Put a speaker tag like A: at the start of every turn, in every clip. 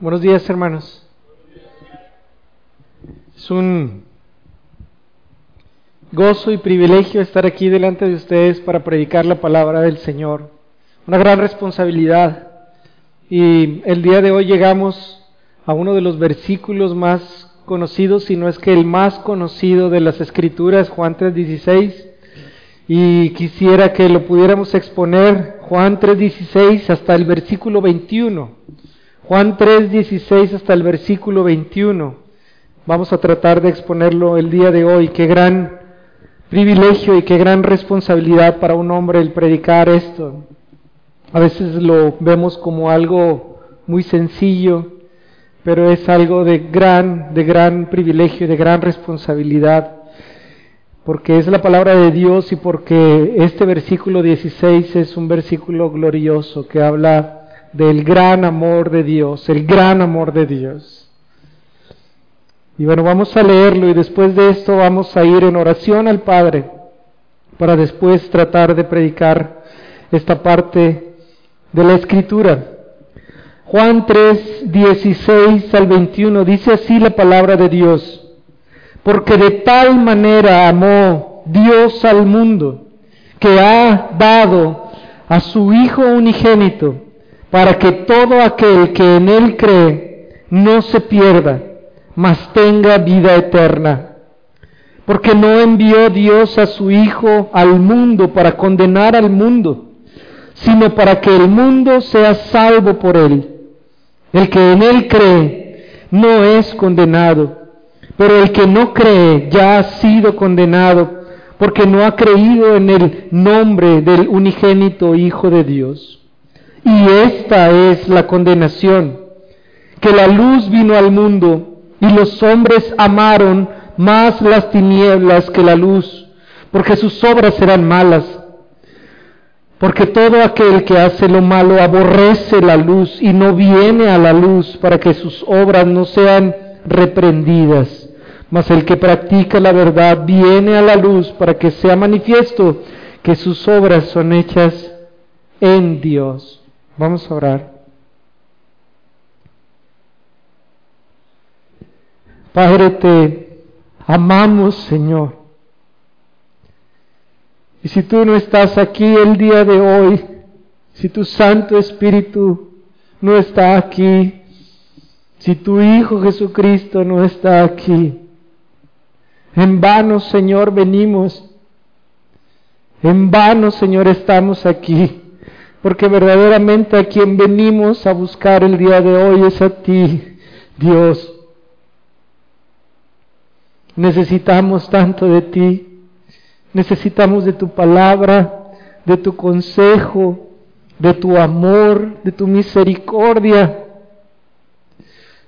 A: Buenos días, hermanos. Es un gozo y privilegio estar aquí delante de ustedes para predicar la palabra del Señor. Una gran responsabilidad. Y el día de hoy llegamos a uno de los versículos más conocidos, si no es que el más conocido de las Escrituras, Juan 3:16. Y quisiera que lo pudiéramos exponer, Juan 3:16 hasta el versículo 21. Juan 3:16 hasta el versículo 21. Vamos a tratar de exponerlo el día de hoy. Qué gran privilegio y qué gran responsabilidad para un hombre el predicar esto. A veces lo vemos como algo muy sencillo, pero es algo de gran, de gran privilegio y de gran responsabilidad, porque es la palabra de Dios y porque este versículo 16 es un versículo glorioso que habla del gran amor de Dios, el gran amor de Dios. Y bueno, vamos a leerlo y después de esto vamos a ir en oración al Padre para después tratar de predicar esta parte de la Escritura. Juan 3, 16 al 21 dice así la palabra de Dios, porque de tal manera amó Dios al mundo que ha dado a su Hijo unigénito para que todo aquel que en Él cree no se pierda, mas tenga vida eterna. Porque no envió Dios a su Hijo al mundo para condenar al mundo, sino para que el mundo sea salvo por Él. El que en Él cree no es condenado, pero el que no cree ya ha sido condenado porque no ha creído en el nombre del unigénito Hijo de Dios. Y esta es la condenación, que la luz vino al mundo y los hombres amaron más las tinieblas que la luz, porque sus obras eran malas. Porque todo aquel que hace lo malo aborrece la luz y no viene a la luz para que sus obras no sean reprendidas. Mas el que practica la verdad viene a la luz para que sea manifiesto que sus obras son hechas en Dios. Vamos a orar. Padre, te amamos, Señor. Y si tú no estás aquí el día de hoy, si tu Santo Espíritu no está aquí, si tu Hijo Jesucristo no está aquí, en vano, Señor, venimos. En vano, Señor, estamos aquí porque verdaderamente a quien venimos a buscar el día de hoy es a ti, Dios. Necesitamos tanto de ti, necesitamos de tu palabra, de tu consejo, de tu amor, de tu misericordia,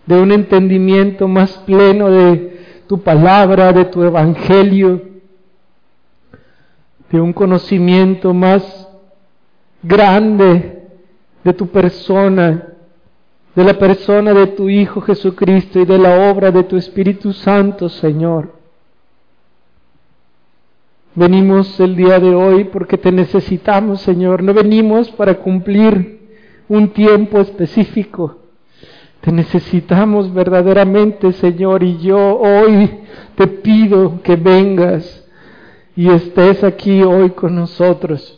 A: de un entendimiento más pleno de tu palabra, de tu evangelio, de un conocimiento más grande de tu persona, de la persona de tu Hijo Jesucristo y de la obra de tu Espíritu Santo, Señor. Venimos el día de hoy porque te necesitamos, Señor. No venimos para cumplir un tiempo específico. Te necesitamos verdaderamente, Señor, y yo hoy te pido que vengas y estés aquí hoy con nosotros.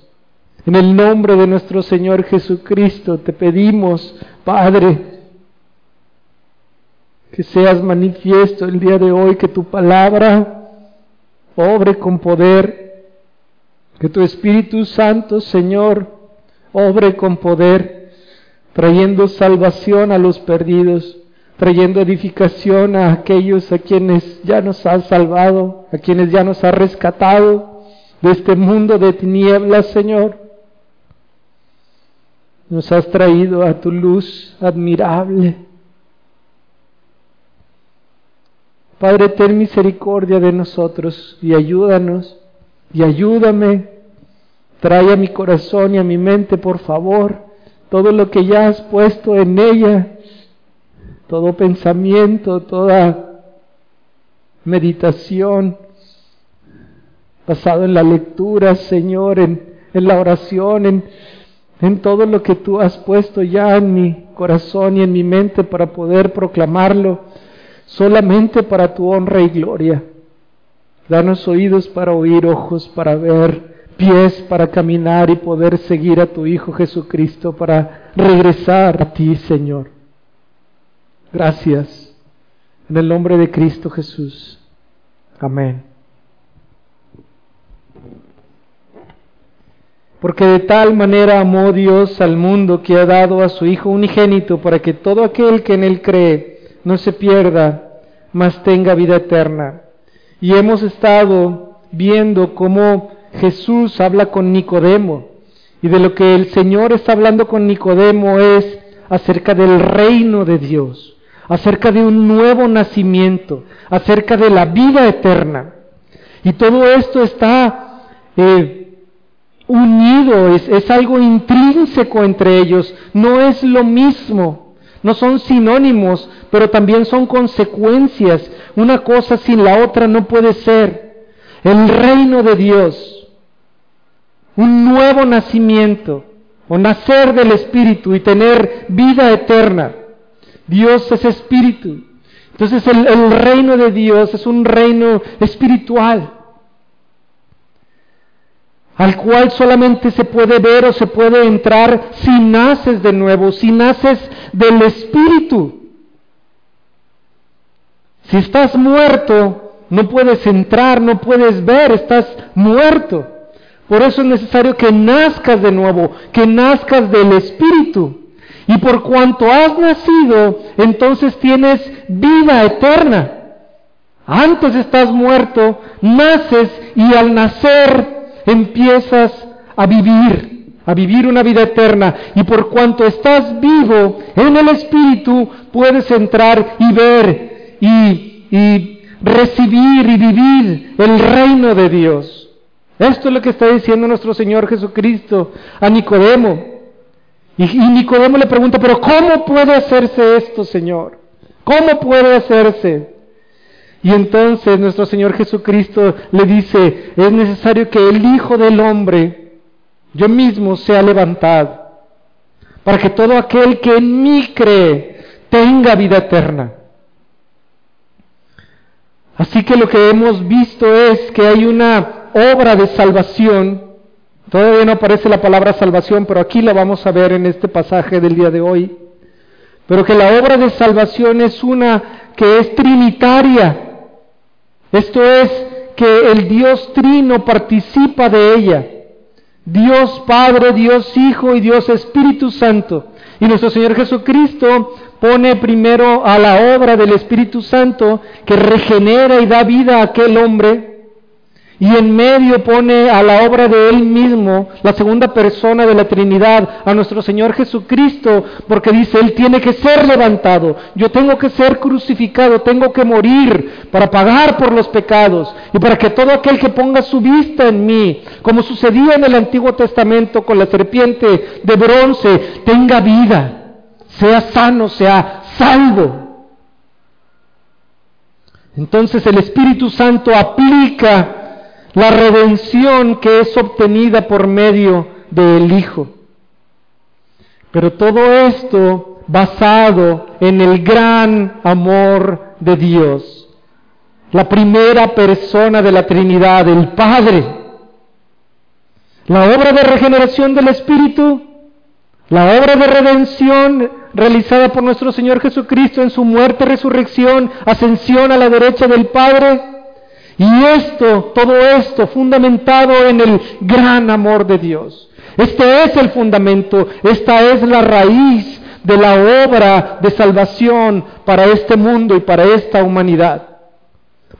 A: En el nombre de nuestro Señor Jesucristo te pedimos, Padre, que seas manifiesto el día de hoy, que tu palabra obre con poder, que tu Espíritu Santo, Señor, obre con poder, trayendo salvación a los perdidos, trayendo edificación a aquellos a quienes ya nos has salvado, a quienes ya nos has rescatado de este mundo de tinieblas, Señor nos has traído a tu luz admirable. Padre, ten misericordia de nosotros y ayúdanos y ayúdame. Trae a mi corazón y a mi mente, por favor, todo lo que ya has puesto en ella, todo pensamiento, toda meditación, basado en la lectura, Señor, en, en la oración, en en todo lo que tú has puesto ya en mi corazón y en mi mente para poder proclamarlo solamente para tu honra y gloria. Danos oídos para oír, ojos para ver, pies para caminar y poder seguir a tu Hijo Jesucristo para regresar a ti, Señor. Gracias. En el nombre de Cristo Jesús. Amén. Porque de tal manera amó Dios al mundo que ha dado a su Hijo unigénito para que todo aquel que en él cree no se pierda, mas tenga vida eterna. Y hemos estado viendo cómo Jesús habla con Nicodemo. Y de lo que el Señor está hablando con Nicodemo es acerca del reino de Dios, acerca de un nuevo nacimiento, acerca de la vida eterna. Y todo esto está eh, unido, es, algo intrínseco entre ellos, no es lo mismo, no son sinónimos, pero también son consecuencias. Una cosa sin la otra no puede ser. El reino de Dios, un nuevo nacimiento, o nacer del Espíritu y tener vida eterna. Dios es Espíritu. Entonces el reino de Dios es un reino espiritual al cual solamente se puede ver o se puede entrar si naces de nuevo, si naces del Espíritu. Si estás muerto, no puedes entrar, no puedes ver, estás muerto. Por eso es necesario que nazcas de nuevo, que nazcas del Espíritu. Y por cuanto has nacido, entonces tienes vida eterna. Antes estás muerto, naces y al nacer empiezas a vivir, a vivir una vida eterna. Y por cuanto estás vivo en el Espíritu, puedes entrar y ver y, recibir y vivir el reino de Dios. Esto es lo que está diciendo nuestro Señor Jesucristo a Nicodemo. Y, y Nicodemo le pregunta, pero ¿cómo puede hacerse esto, Señor? ¿Cómo puede hacerse? Y entonces nuestro Señor Jesucristo le dice, es necesario que el Hijo del Hombre, yo mismo, sea levantado, para que todo aquel que en mí cree tenga vida eterna. Así que lo que hemos visto es que hay una obra de salvación, todavía no aparece la palabra salvación, pero aquí la vamos a ver en este pasaje del día de hoy, pero que la obra de salvación es una que es trinitaria, esto es que el Dios Trino participa de ella. Dios Padre, Dios Hijo y Dios Espíritu Santo. Y nuestro Señor Jesucristo pone primero a la obra del Espíritu Santo que regenera y da vida a aquel hombre y en medio pone a la obra de Él mismo, la segunda persona de la Trinidad, a nuestro Señor Jesucristo, porque dice, Él tiene que ser levantado, yo tengo que ser crucificado, tengo que morir para pagar por los pecados y para que todo aquel que ponga su vista en mí, como sucedía en el Antiguo Testamento con la serpiente de bronce, tenga vida, sea sano, sea salvo. Entonces el Espíritu Santo aplica la redención que es obtenida por medio del Hijo. Pero todo esto basado en el gran amor de Dios, la primera persona de la Trinidad, el Padre. La obra de regeneración del Espíritu, la obra de redención realizada por nuestro Señor Jesucristo en su muerte, resurrección, ascensión a la derecha del Padre, y esto, todo esto, fundamentado en el gran amor de Dios. Este es el fundamento, esta es la raíz de la obra de salvación para este mundo y para esta humanidad.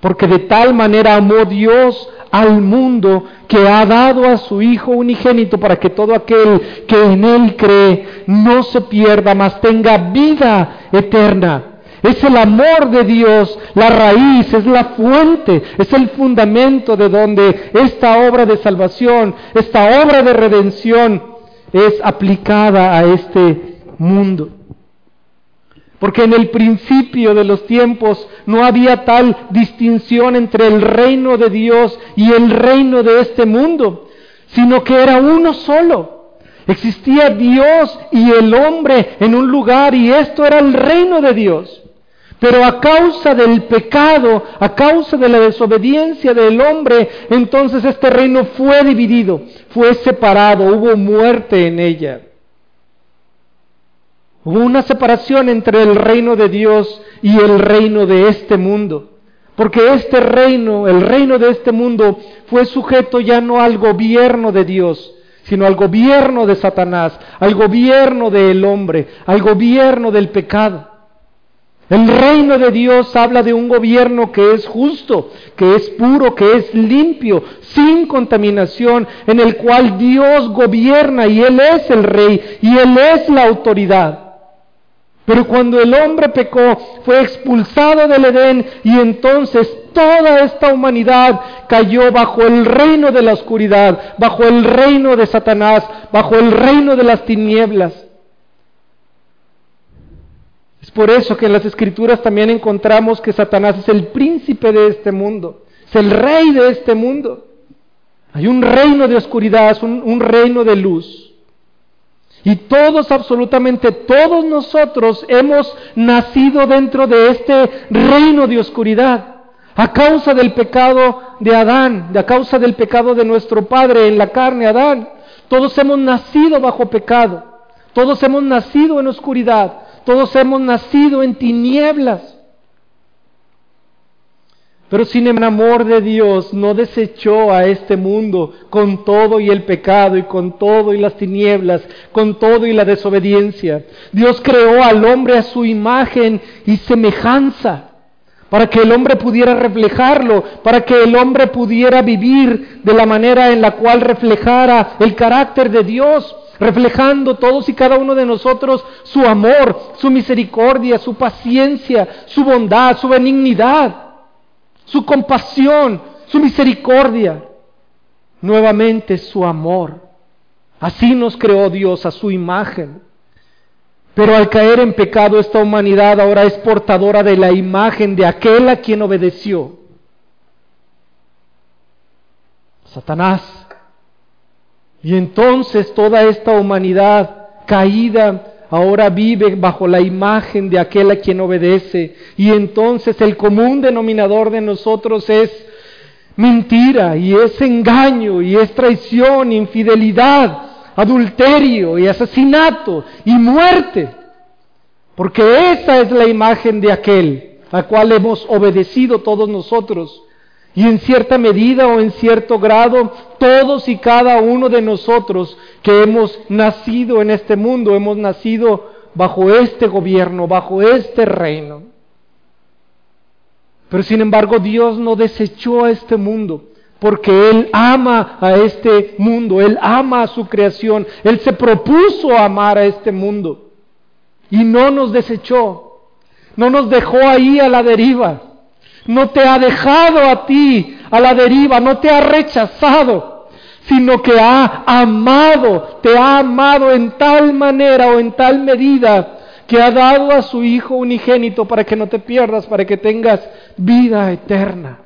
A: Porque de tal manera amó Dios al mundo que ha dado a su Hijo unigénito para que todo aquel que en Él cree no se pierda, mas tenga vida eterna. Es el amor de Dios, la raíz, es la fuente, es el fundamento de donde esta obra de salvación, esta obra de redención es aplicada a este mundo. Porque en el principio de los tiempos no había tal distinción entre el reino de Dios y el reino de este mundo, sino que era uno solo. Existía Dios y el hombre en un lugar y esto era el reino de Dios. Pero a causa del pecado, a causa de la desobediencia del hombre, entonces este reino fue dividido, fue separado, hubo muerte en ella. Hubo una separación entre el reino de Dios y el reino de este mundo. Porque este reino, el reino de este mundo, fue sujeto ya no al gobierno de Dios, sino al gobierno de Satanás, al gobierno del hombre, al gobierno del pecado. El reino de Dios habla de un gobierno que es justo, que es puro, que es limpio, sin contaminación, en el cual Dios gobierna y Él es el rey y Él es la autoridad. Pero cuando el hombre pecó, fue expulsado del Edén y entonces toda esta humanidad cayó bajo el reino de la oscuridad, bajo el reino de Satanás, bajo el reino de las tinieblas. Es por eso que en las escrituras también encontramos que Satanás es el príncipe de este mundo, es el rey de este mundo. Hay un reino de oscuridad, un, un reino de luz. Y todos, absolutamente todos nosotros hemos nacido dentro de este reino de oscuridad a causa del pecado de Adán, a causa del pecado de nuestro padre en la carne, Adán. Todos hemos nacido bajo pecado, todos hemos nacido en oscuridad, todos hemos nacido en tinieblas. Pero sin el amor de Dios no desechó a este mundo con todo y el pecado y con todo y las tinieblas, con todo y la desobediencia. Dios creó al hombre a su imagen y semejanza para que el hombre pudiera reflejarlo, para que el hombre pudiera vivir de la manera en la cual reflejara el carácter de Dios, reflejando todos y cada uno de nosotros su amor, su misericordia, su paciencia, su bondad, su benignidad su compasión, su misericordia, nuevamente su amor. Así nos creó Dios a su imagen. Pero al caer en pecado esta humanidad ahora es portadora de la imagen de aquel a quien obedeció. Satanás. Y entonces toda esta humanidad caída ahora vive bajo la imagen de aquel a quien obedece. Y entonces el común denominador de nosotros es mentira y es engaño y es traición, infidelidad, adulterio y asesinato y muerte. Porque esa es la imagen de aquel a cual hemos obedecido todos nosotros. Y en cierta medida o en cierto grado, todos y cada uno de nosotros que hemos nacido en este mundo, hemos nacido bajo este gobierno, bajo este reino. Pero sin embargo Dios no desechó a este mundo, porque Él ama a este mundo, Él ama a su creación, Él se propuso amar a este mundo y no nos desechó, no nos dejó ahí a la deriva no te ha dejado a ti a la deriva, no te ha rechazado, sino que ha amado, te ha amado en tal manera o en tal medida que ha dado a su Hijo unigénito para que no te pierdas, para que tengas vida eterna.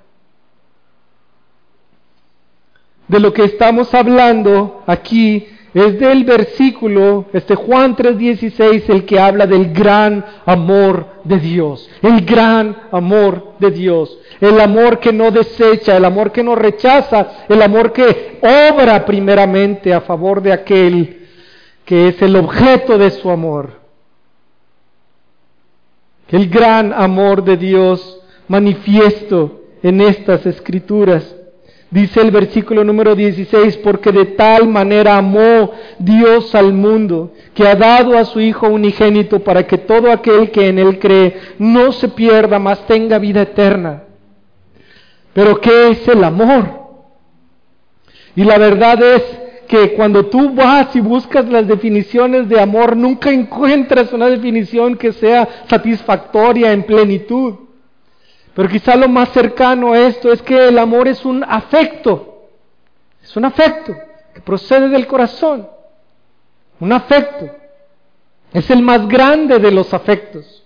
A: De lo que estamos hablando aquí es del versículo, este Juan 3:16, el que habla del gran amor de Dios, el gran amor de Dios, el amor que no desecha, el amor que no rechaza, el amor que obra primeramente a favor de aquel que es el objeto de su amor. El gran amor de Dios manifiesto en estas escrituras. Dice el versículo número 16, porque de tal manera amó Dios al mundo, que ha dado a su Hijo unigénito para que todo aquel que en Él cree no se pierda, mas tenga vida eterna. Pero ¿qué es el amor? Y la verdad es que cuando tú vas y buscas las definiciones de amor, nunca encuentras una definición que sea satisfactoria en plenitud. Pero quizá lo más cercano a esto es que el amor es un afecto, es un afecto que procede del corazón, un afecto. Es el más grande de los afectos.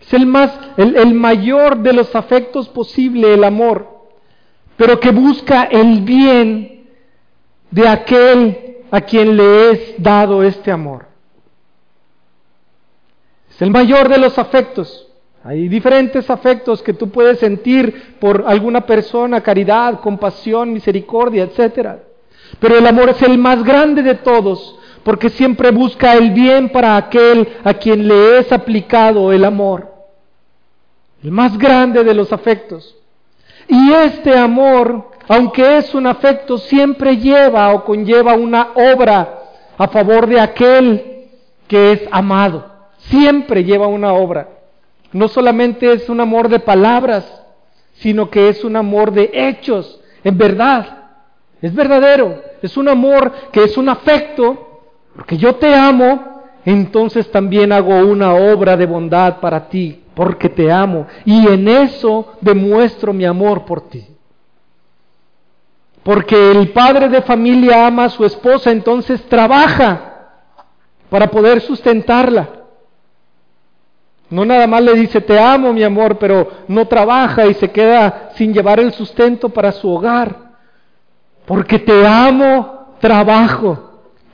A: Es el más, el, el mayor de los afectos posible, el amor, pero que busca el bien de aquel a quien le es dado este amor. Es el mayor de los afectos. Hay diferentes afectos que tú puedes sentir por alguna persona, caridad, compasión, misericordia, etc. Pero el amor es el más grande de todos, porque siempre busca el bien para aquel a quien le es aplicado el amor. El más grande de los afectos. Y este amor, aunque es un afecto, siempre lleva o conlleva una obra a favor de aquel que es amado. Siempre lleva una obra. No solamente es un amor de palabras, sino que es un amor de hechos, en verdad. Es verdadero. Es un amor que es un afecto, porque yo te amo, entonces también hago una obra de bondad para ti, porque te amo. Y en eso demuestro mi amor por ti. Porque el padre de familia ama a su esposa, entonces trabaja para poder sustentarla. No nada más le dice, te amo mi amor, pero no trabaja y se queda sin llevar el sustento para su hogar. Porque te amo, trabajo.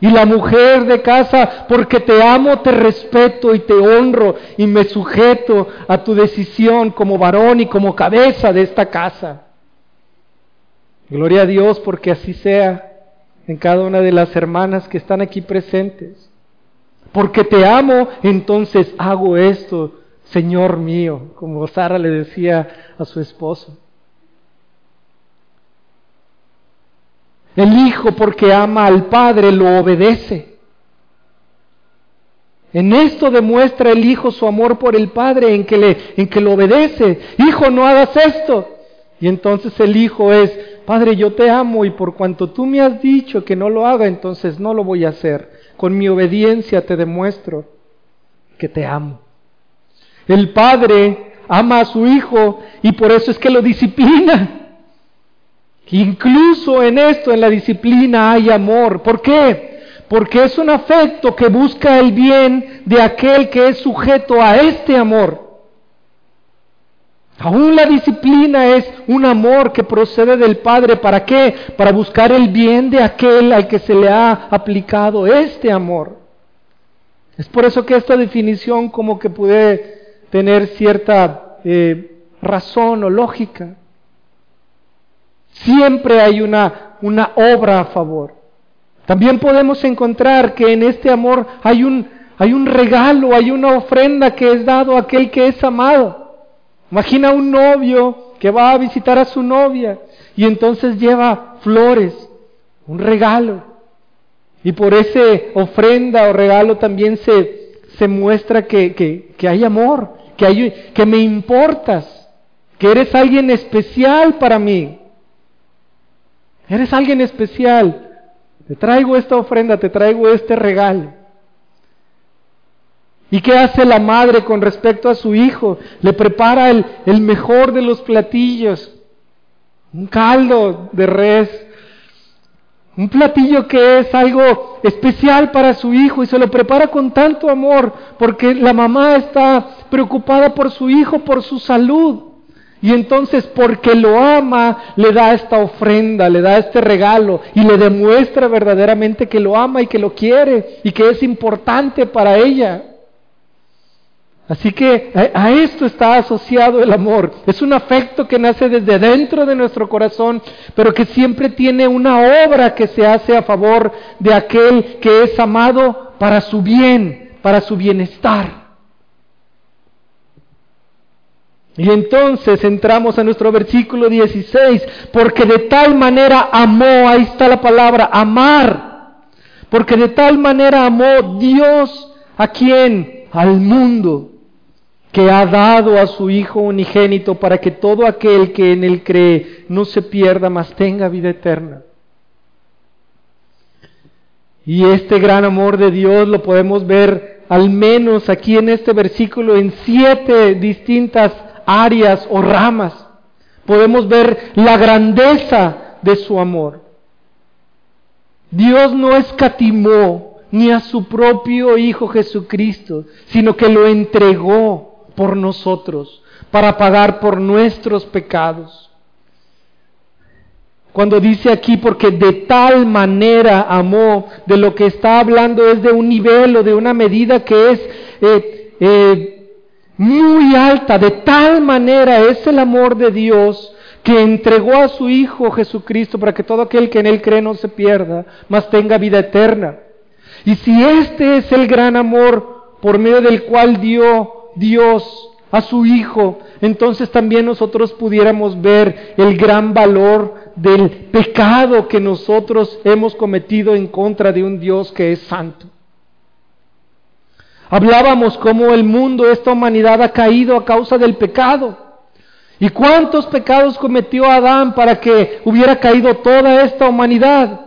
A: Y la mujer de casa, porque te amo, te respeto y te honro y me sujeto a tu decisión como varón y como cabeza de esta casa. Gloria a Dios porque así sea en cada una de las hermanas que están aquí presentes porque te amo, entonces hago esto, Señor mío, como Sara le decía a su esposo. El hijo porque ama al padre lo obedece. En esto demuestra el hijo su amor por el padre en que le en que lo obedece. Hijo, no hagas esto. Y entonces el hijo es, Padre, yo te amo y por cuanto tú me has dicho que no lo haga, entonces no lo voy a hacer. Con mi obediencia te demuestro que te amo. El padre ama a su hijo y por eso es que lo disciplina. Incluso en esto, en la disciplina, hay amor. ¿Por qué? Porque es un afecto que busca el bien de aquel que es sujeto a este amor. Aún la disciplina es un amor que procede del Padre. ¿Para qué? Para buscar el bien de aquel al que se le ha aplicado este amor. Es por eso que esta definición como que puede tener cierta eh, razón o lógica. Siempre hay una, una obra a favor. También podemos encontrar que en este amor hay un, hay un regalo, hay una ofrenda que es dado a aquel que es amado. Imagina un novio que va a visitar a su novia y entonces lleva flores, un regalo. Y por ese ofrenda o regalo también se, se muestra que, que, hay amor, que, hay, que me importas, que eres alguien especial para mí. Eres alguien especial. Te traigo esta ofrenda, te traigo este regalo. ¿Y qué hace la madre con respecto a su hijo? Le prepara el, el mejor de los platillos, un caldo de res, un platillo que es algo especial para su hijo y se lo prepara con tanto amor porque la mamá está preocupada por su hijo, por su salud. Y entonces porque lo ama, le da esta ofrenda, le da este regalo y le demuestra verdaderamente que lo ama y que lo quiere y que es importante para ella. Así que a, esto está asociado el amor. Es un afecto que nace desde dentro de nuestro corazón, pero que siempre tiene una obra que se hace a favor de aquel que es amado para su bien, para su bienestar. Y entonces entramos a nuestro versículo 16, porque de tal manera amó, ahí está la palabra, amar, porque de tal manera amó Dios a quien, al mundo que ha dado a su Hijo unigénito para que todo aquel que en él cree no se pierda, mas tenga vida eterna. Y este gran amor de Dios lo podemos ver al menos aquí en este versículo en siete distintas áreas o ramas. Podemos ver la grandeza de su amor. Dios no escatimó ni a su propio Hijo Jesucristo, sino que lo entregó por nosotros, para pagar por nuestros pecados. cuando dice aquí, porque de tal manera amó, de lo que está hablando es de un nivel o de una medida que es eh, eh, muy alta, de tal manera es el amor de Dios que entregó a su Hijo Jesucristo para que todo aquel que en Él cree no se pierda, mas tenga vida eterna. Y si este es el gran amor por medio del cual dio Dios a su Hijo, entonces también nosotros pudiéramos ver el gran valor del pecado que nosotros hemos cometido en contra de un Dios que es santo. Hablábamos cómo el mundo, esta humanidad ha caído a causa del pecado. ¿Y cuántos pecados cometió Adán para que hubiera caído toda esta humanidad?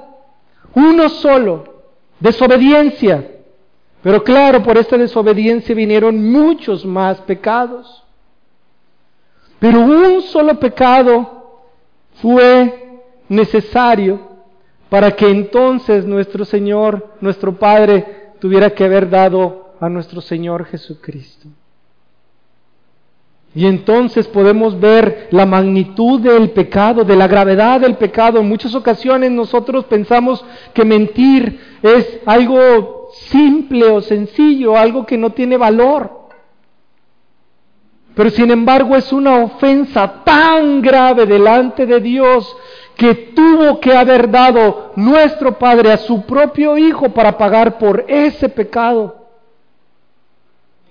A: Uno solo, desobediencia. Pero claro, por esta desobediencia vinieron muchos más pecados. Pero un solo pecado fue necesario para que entonces nuestro Señor, nuestro Padre, tuviera que haber dado a nuestro Señor Jesucristo. Y entonces podemos ver la magnitud del pecado, de la gravedad del pecado. En muchas ocasiones nosotros pensamos que mentir es algo simple o sencillo, algo que no tiene valor. Pero sin embargo es una ofensa tan grave delante de Dios que tuvo que haber dado nuestro Padre a su propio Hijo para pagar por ese pecado.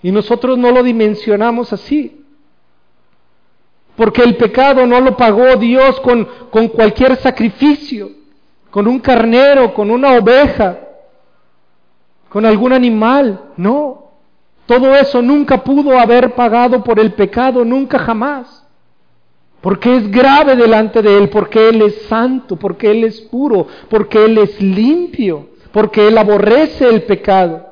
A: Y nosotros no lo dimensionamos así. Porque el pecado no lo pagó Dios con, con cualquier sacrificio, con un carnero, con una oveja, con algún animal. No. Todo eso nunca pudo haber pagado por el pecado, nunca jamás. Porque es grave delante de Él, porque Él es santo, porque Él es puro, porque Él es limpio, porque Él aborrece el pecado.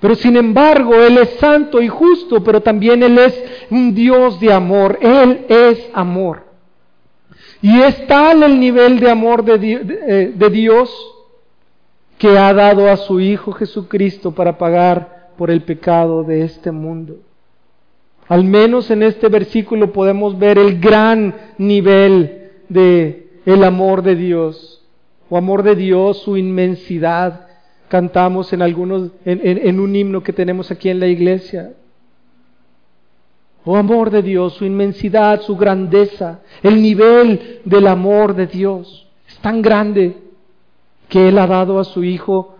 A: Pero sin embargo, Él es santo y justo, pero también Él es un Dios de amor. Él es amor. Y es tal el nivel de amor de, de, Dios que ha dado a su Hijo Jesucristo para pagar por el pecado de este mundo. Al menos en este versículo podemos ver el gran nivel de el amor de Dios, o amor de Dios, su inmensidad, cantamos en algunos, en, un himno que tenemos aquí en la iglesia. Oh amor de Dios, su inmensidad, su grandeza, el nivel del amor de Dios es tan grande que Él ha dado a su Hijo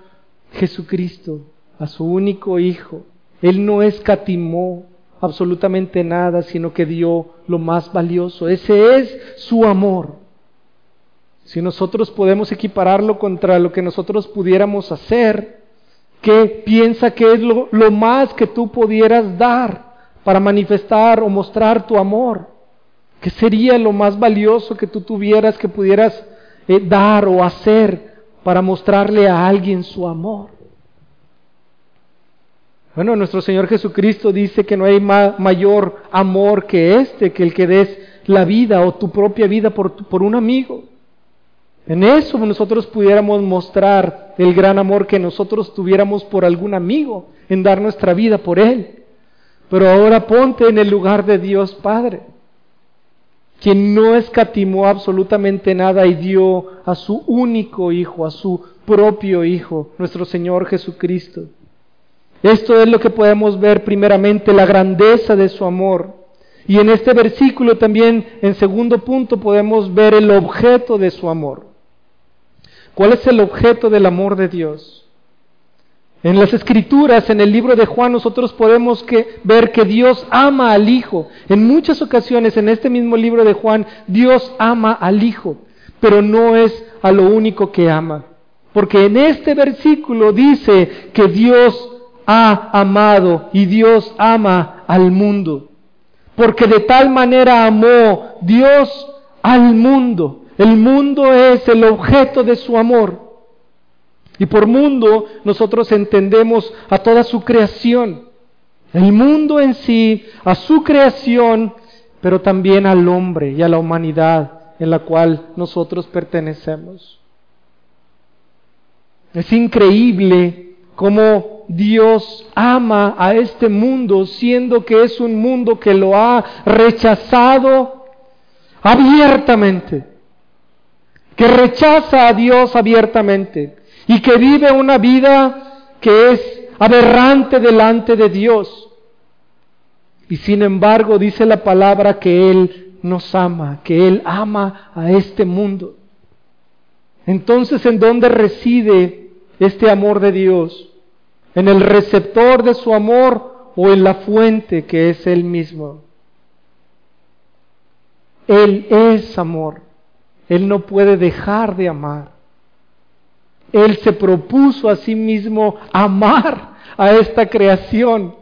A: Jesucristo, a su único Hijo. Él no escatimó absolutamente nada, sino que dio lo más valioso. Ese es su amor. Si nosotros podemos equipararlo contra lo que nosotros pudiéramos hacer, ¿qué piensa que es lo, más que tú pudieras dar para manifestar o mostrar tu amor? ¿Qué sería lo más valioso que tú tuvieras que pudieras eh, dar o hacer para mostrarle a alguien su amor? Bueno, nuestro Señor Jesucristo dice que no hay mayor amor que este, que el que des la vida o tu propia vida por, por un amigo. En eso nosotros pudiéramos mostrar el gran amor que nosotros tuviéramos por algún amigo, en dar nuestra vida por él. Pero ahora ponte en el lugar de Dios Padre, quien no escatimó absolutamente nada y dio a su único Hijo, a su propio Hijo, nuestro Señor Jesucristo. Esto es lo que podemos ver primeramente, la grandeza de su amor. Y en este versículo también, en segundo punto, podemos ver el objeto de su amor. ¿Cuál es el objeto del amor de Dios? En las escrituras, en el libro de Juan, nosotros podemos ver que Dios ama al Hijo. En muchas ocasiones, en este mismo libro de Juan, Dios ama al Hijo, pero no es a lo único que ama. Porque en este versículo dice que Dios ha amado y Dios ama al mundo. Porque de tal manera amó Dios al mundo el mundo es el objeto de su amor. Y por mundo nosotros entendemos a toda su creación. El mundo en sí, a su creación, pero también al hombre y a la humanidad en la cual nosotros pertenecemos. Es increíble cómo Dios ama a este mundo, siendo que es un mundo que lo ha rechazado abiertamente. que rechaza a Dios abiertamente y que vive una vida que es aberrante delante de Dios. Y sin embargo dice la palabra que Él nos ama, que Él ama a este mundo. Entonces, ¿en dónde reside este amor de Dios? ¿En el receptor de su amor o en la fuente que es Él mismo? Él es amor. Él no puede dejar de amar. Él se propuso a sí mismo amar a esta creación.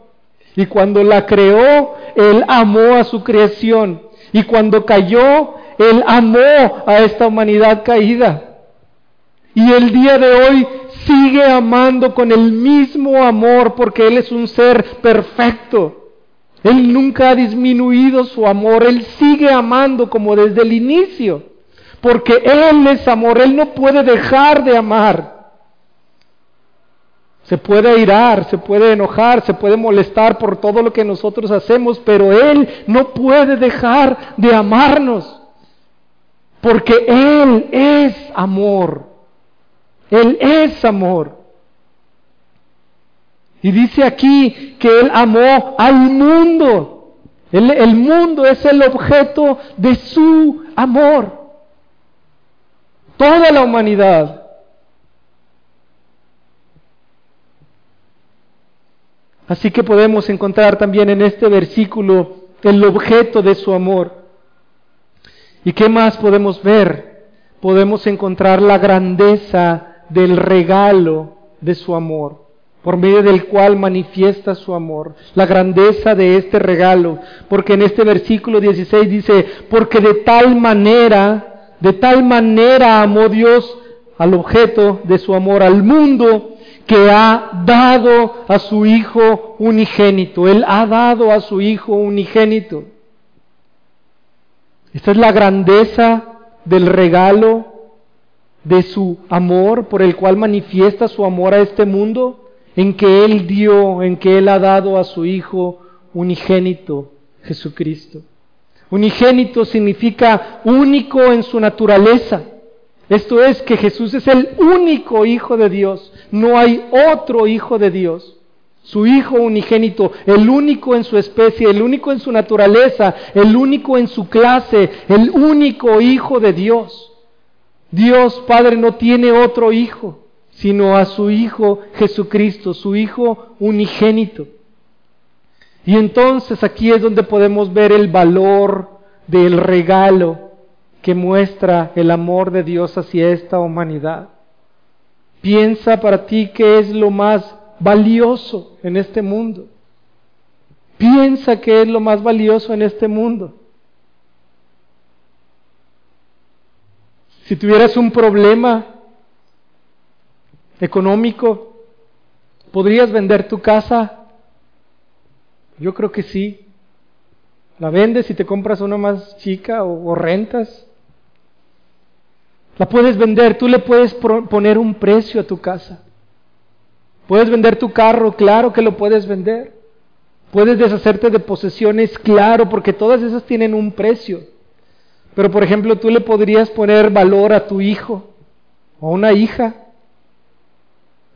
A: Y cuando la creó, Él amó a su creación. Y cuando cayó, Él amó a esta humanidad caída. Y el día de hoy sigue amando con el mismo amor porque Él es un ser perfecto. Él nunca ha disminuido su amor, Él sigue amando como desde el inicio, porque Él es amor, Él no puede dejar de amar. Se puede irar, se puede enojar, se puede molestar por todo lo que nosotros hacemos, pero Él no puede dejar de amarnos, porque Él es amor. Él es amor. Y dice aquí que Él amó al mundo. El, el, mundo es el objeto de su amor. Toda la humanidad. Así que podemos encontrar también en este versículo el objeto de su amor. ¿Y qué más podemos ver? Podemos encontrar la grandeza del regalo de su amor, por medio del cual manifiesta su amor, la grandeza de este regalo, porque en este versículo 16 dice, porque de tal manera, de tal manera amó Dios al objeto de su amor, al mundo, que ha dado a su Hijo unigénito. Él ha dado a su Hijo unigénito. Esta es la grandeza del regalo de su amor por el cual manifiesta su amor a este mundo, en que Él dio, en que Él ha dado a su Hijo unigénito, Jesucristo. Unigénito significa único en su naturaleza. Esto es que Jesús es el único Hijo de Dios. No hay otro Hijo de Dios. Su Hijo unigénito, el único en su especie, el único en su naturaleza, el único en su clase, el único Hijo de Dios. Dios Padre no tiene otro hijo, sino a su Hijo Jesucristo, su Hijo unigénito. Y entonces aquí es donde podemos ver el valor del regalo que muestra el amor de Dios hacia esta humanidad. Piensa para ti qué es lo más valioso en este mundo. Piensa qué es lo más valioso en este mundo. Si tuvieras un problema económico, ¿podrías vender tu casa? Yo creo que sí. La vendes y te compras una más chica o, rentas. La puedes vender, tú le puedes poner un precio a tu casa. Puedes vender tu carro, claro que lo puedes vender. Puedes deshacerte de posesiones, claro, porque todas esas tienen un precio. Pero por ejemplo, tú le podrías poner valor a tu hijo o a una hija.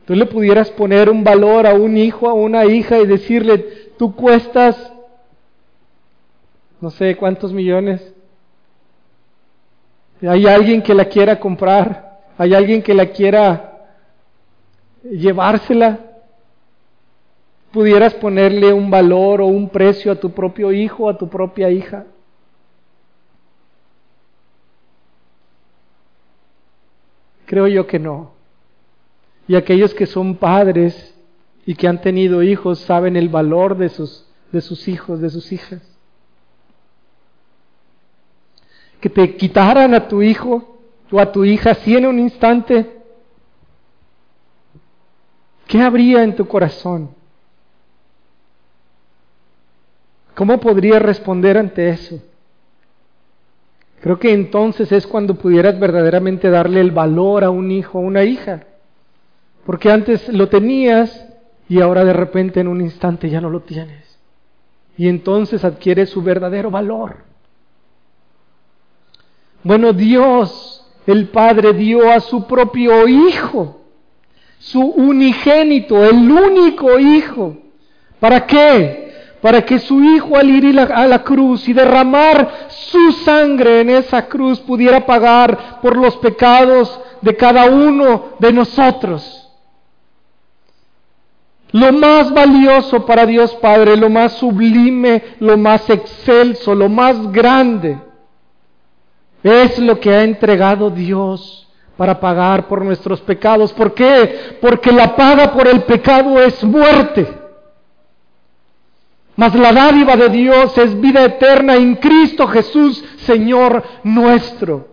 A: Tú le pudieras poner un valor a un hijo, a una hija y decirle, tú cuestas no sé cuántos millones. Hay alguien que la quiera comprar, hay alguien que la quiera llevársela. Pudieras ponerle un valor o un precio a tu propio hijo, a tu propia hija. Creo yo que no. Y aquellos que son padres y que han tenido hijos saben el valor de sus, de sus hijos, de sus hijas. Que te quitaran a tu hijo o a tu hija así en un instante. ¿Qué habría en tu corazón? ¿Cómo podrías responder ante eso? Creo que entonces es cuando pudieras verdaderamente darle el valor a un hijo o una hija. Porque antes lo tenías y ahora de repente en un instante ya no lo tienes. Y entonces adquiere su verdadero valor. Bueno, Dios el Padre dio a su propio Hijo, su unigénito, el único Hijo. ¿Para qué? Para que su Hijo al ir a la cruz y derramar su sangre en esa cruz pudiera pagar por los pecados de cada uno de nosotros. Lo más valioso para Dios Padre, lo más sublime, lo más excelso, lo más grande, es lo que ha entregado Dios para pagar por nuestros pecados. ¿Por qué? Porque la paga por el pecado es muerte. Mas la dádiva de Dios es vida eterna en Cristo Jesús, Señor nuestro.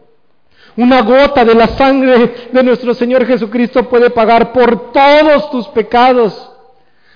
A: Una gota de la sangre de nuestro Señor Jesucristo puede pagar por todos tus pecados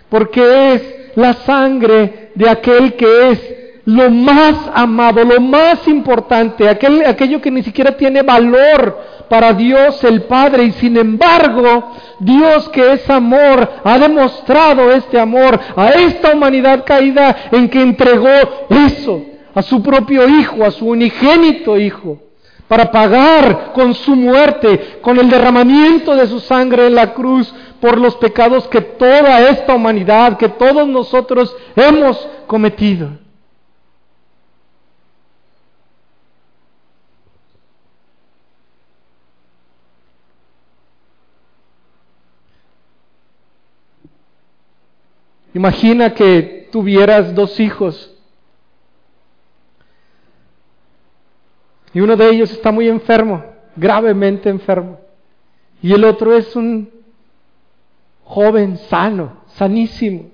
A: porque es la sangre de aquel que es lo más amado, lo más importante, aquel, aquello que ni siquiera tiene valor para Dios el Padre. Y sin embargo Dios que es amor ha demostrado este amor a esta humanidad caída en que entregó eso a su propio Hijo, a su unigénito Hijo para pagar con su muerte, con el derramamiento de su sangre en la cruz, por los pecados que toda esta humanidad, que todos nosotros hemos cometido. Imagina que tuvieras dos hijos y uno de ellos está muy enfermo, gravemente enfermo, y el otro es un joven sano, sanísimo,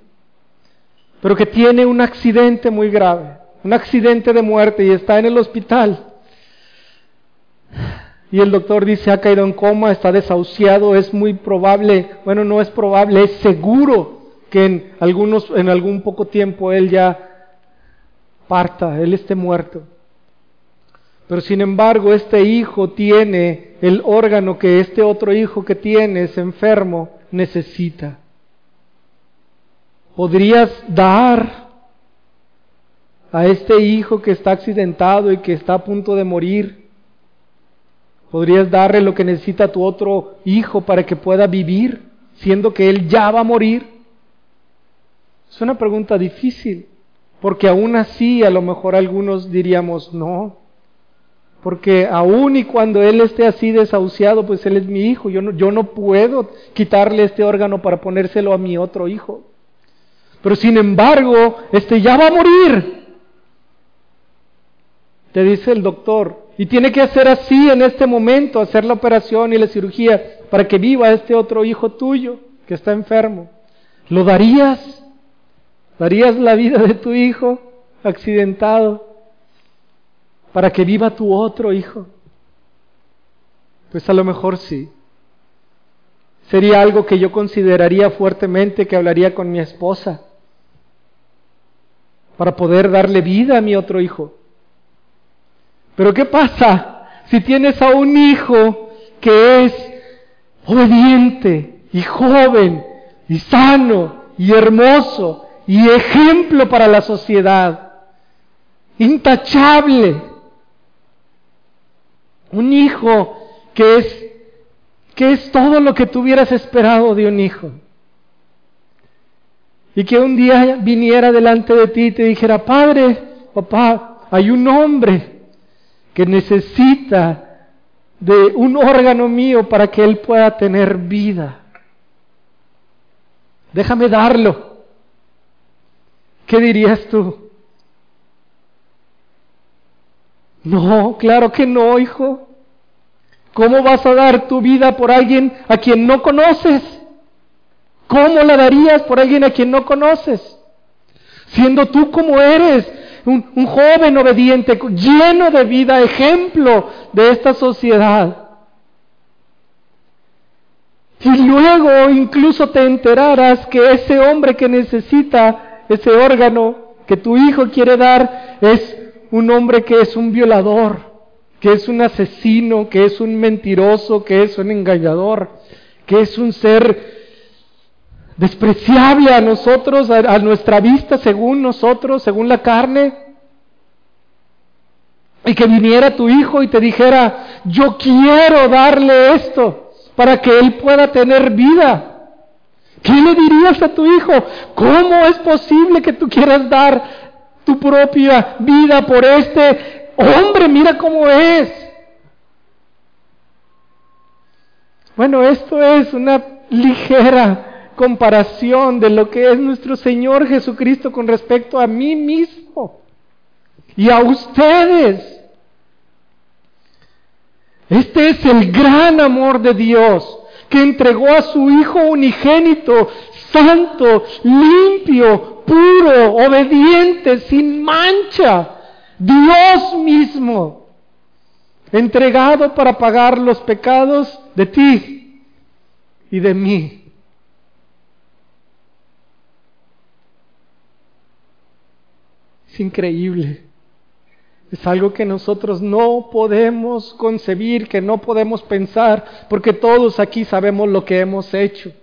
A: pero que tiene un accidente muy grave, un accidente de muerte y está en el hospital. Y el doctor dice, ha caído en coma, está desahuciado, es muy probable, bueno, no es probable, es seguro que en, algunos, en algún poco tiempo él ya parta, él esté muerto. Pero sin embargo, este hijo tiene el órgano que este otro hijo que tiene es enfermo necesita. ¿Podrías dar a este hijo que está accidentado y que está a punto de morir? ¿Podrías darle lo que necesita tu otro hijo para que pueda vivir, siendo que él ya va a morir? Es una pregunta difícil, porque aún así a lo mejor algunos diríamos, no, porque aún y cuando él esté así desahuciado, pues él es mi hijo. Yo no, yo no puedo quitarle este órgano para ponérselo a mi otro hijo. Pero sin embargo, este ya va a morir. Te dice el doctor. Y tiene que hacer así en este momento, hacer la operación y la cirugía para que viva este otro hijo tuyo que está enfermo. ¿Lo darías? ¿Darías la vida de tu hijo accidentado? Para que viva tu otro hijo? Pues a lo mejor sí. Sería algo que yo consideraría fuertemente que hablaría con mi esposa para poder darle vida a mi otro hijo. Pero ¿qué pasa si tienes a un hijo que es obediente y joven y sano y hermoso y ejemplo para la sociedad? Intachable un hijo que es, que es todo lo que tú hubieras esperado de un hijo. Y que un día viniera delante de ti y te dijera, Padre, papá, hay un hombre que necesita de un órgano mío para que él pueda tener vida. Déjame darlo. ¿Qué dirías tú? No, claro que no, hijo. ¿Cómo vas a dar tu vida por alguien a quien no conoces? ¿Cómo la darías por alguien a quien no conoces? Siendo tú como eres, un, joven obediente, lleno de vida, ejemplo de esta sociedad. Y luego incluso te enterarás que ese hombre que necesita ese órgano que tu hijo quiere dar es un hombre que es un violador, que es un asesino, que es un mentiroso, que es un engañador, que es un ser despreciable a nosotros, a, nuestra vista, según nosotros, según la carne. Y que viniera tu hijo y te dijera, yo quiero darle esto para que él pueda tener vida. ¿Qué le dirías a tu hijo? ¿Cómo es posible que tú quieras dar tu propia vida por este hombre? Mira cómo es. Bueno, esto es una ligera comparación de lo que es nuestro Señor Jesucristo con respecto a mí mismo y a ustedes. Este es el gran amor de Dios que entregó a su Hijo unigénito, santo, limpio, puro, obediente, sin mancha, Dios mismo, entregado para pagar los pecados de ti y de mí. Es increíble. Es algo que nosotros no podemos concebir, que no podemos pensar, porque todos aquí sabemos lo que hemos hecho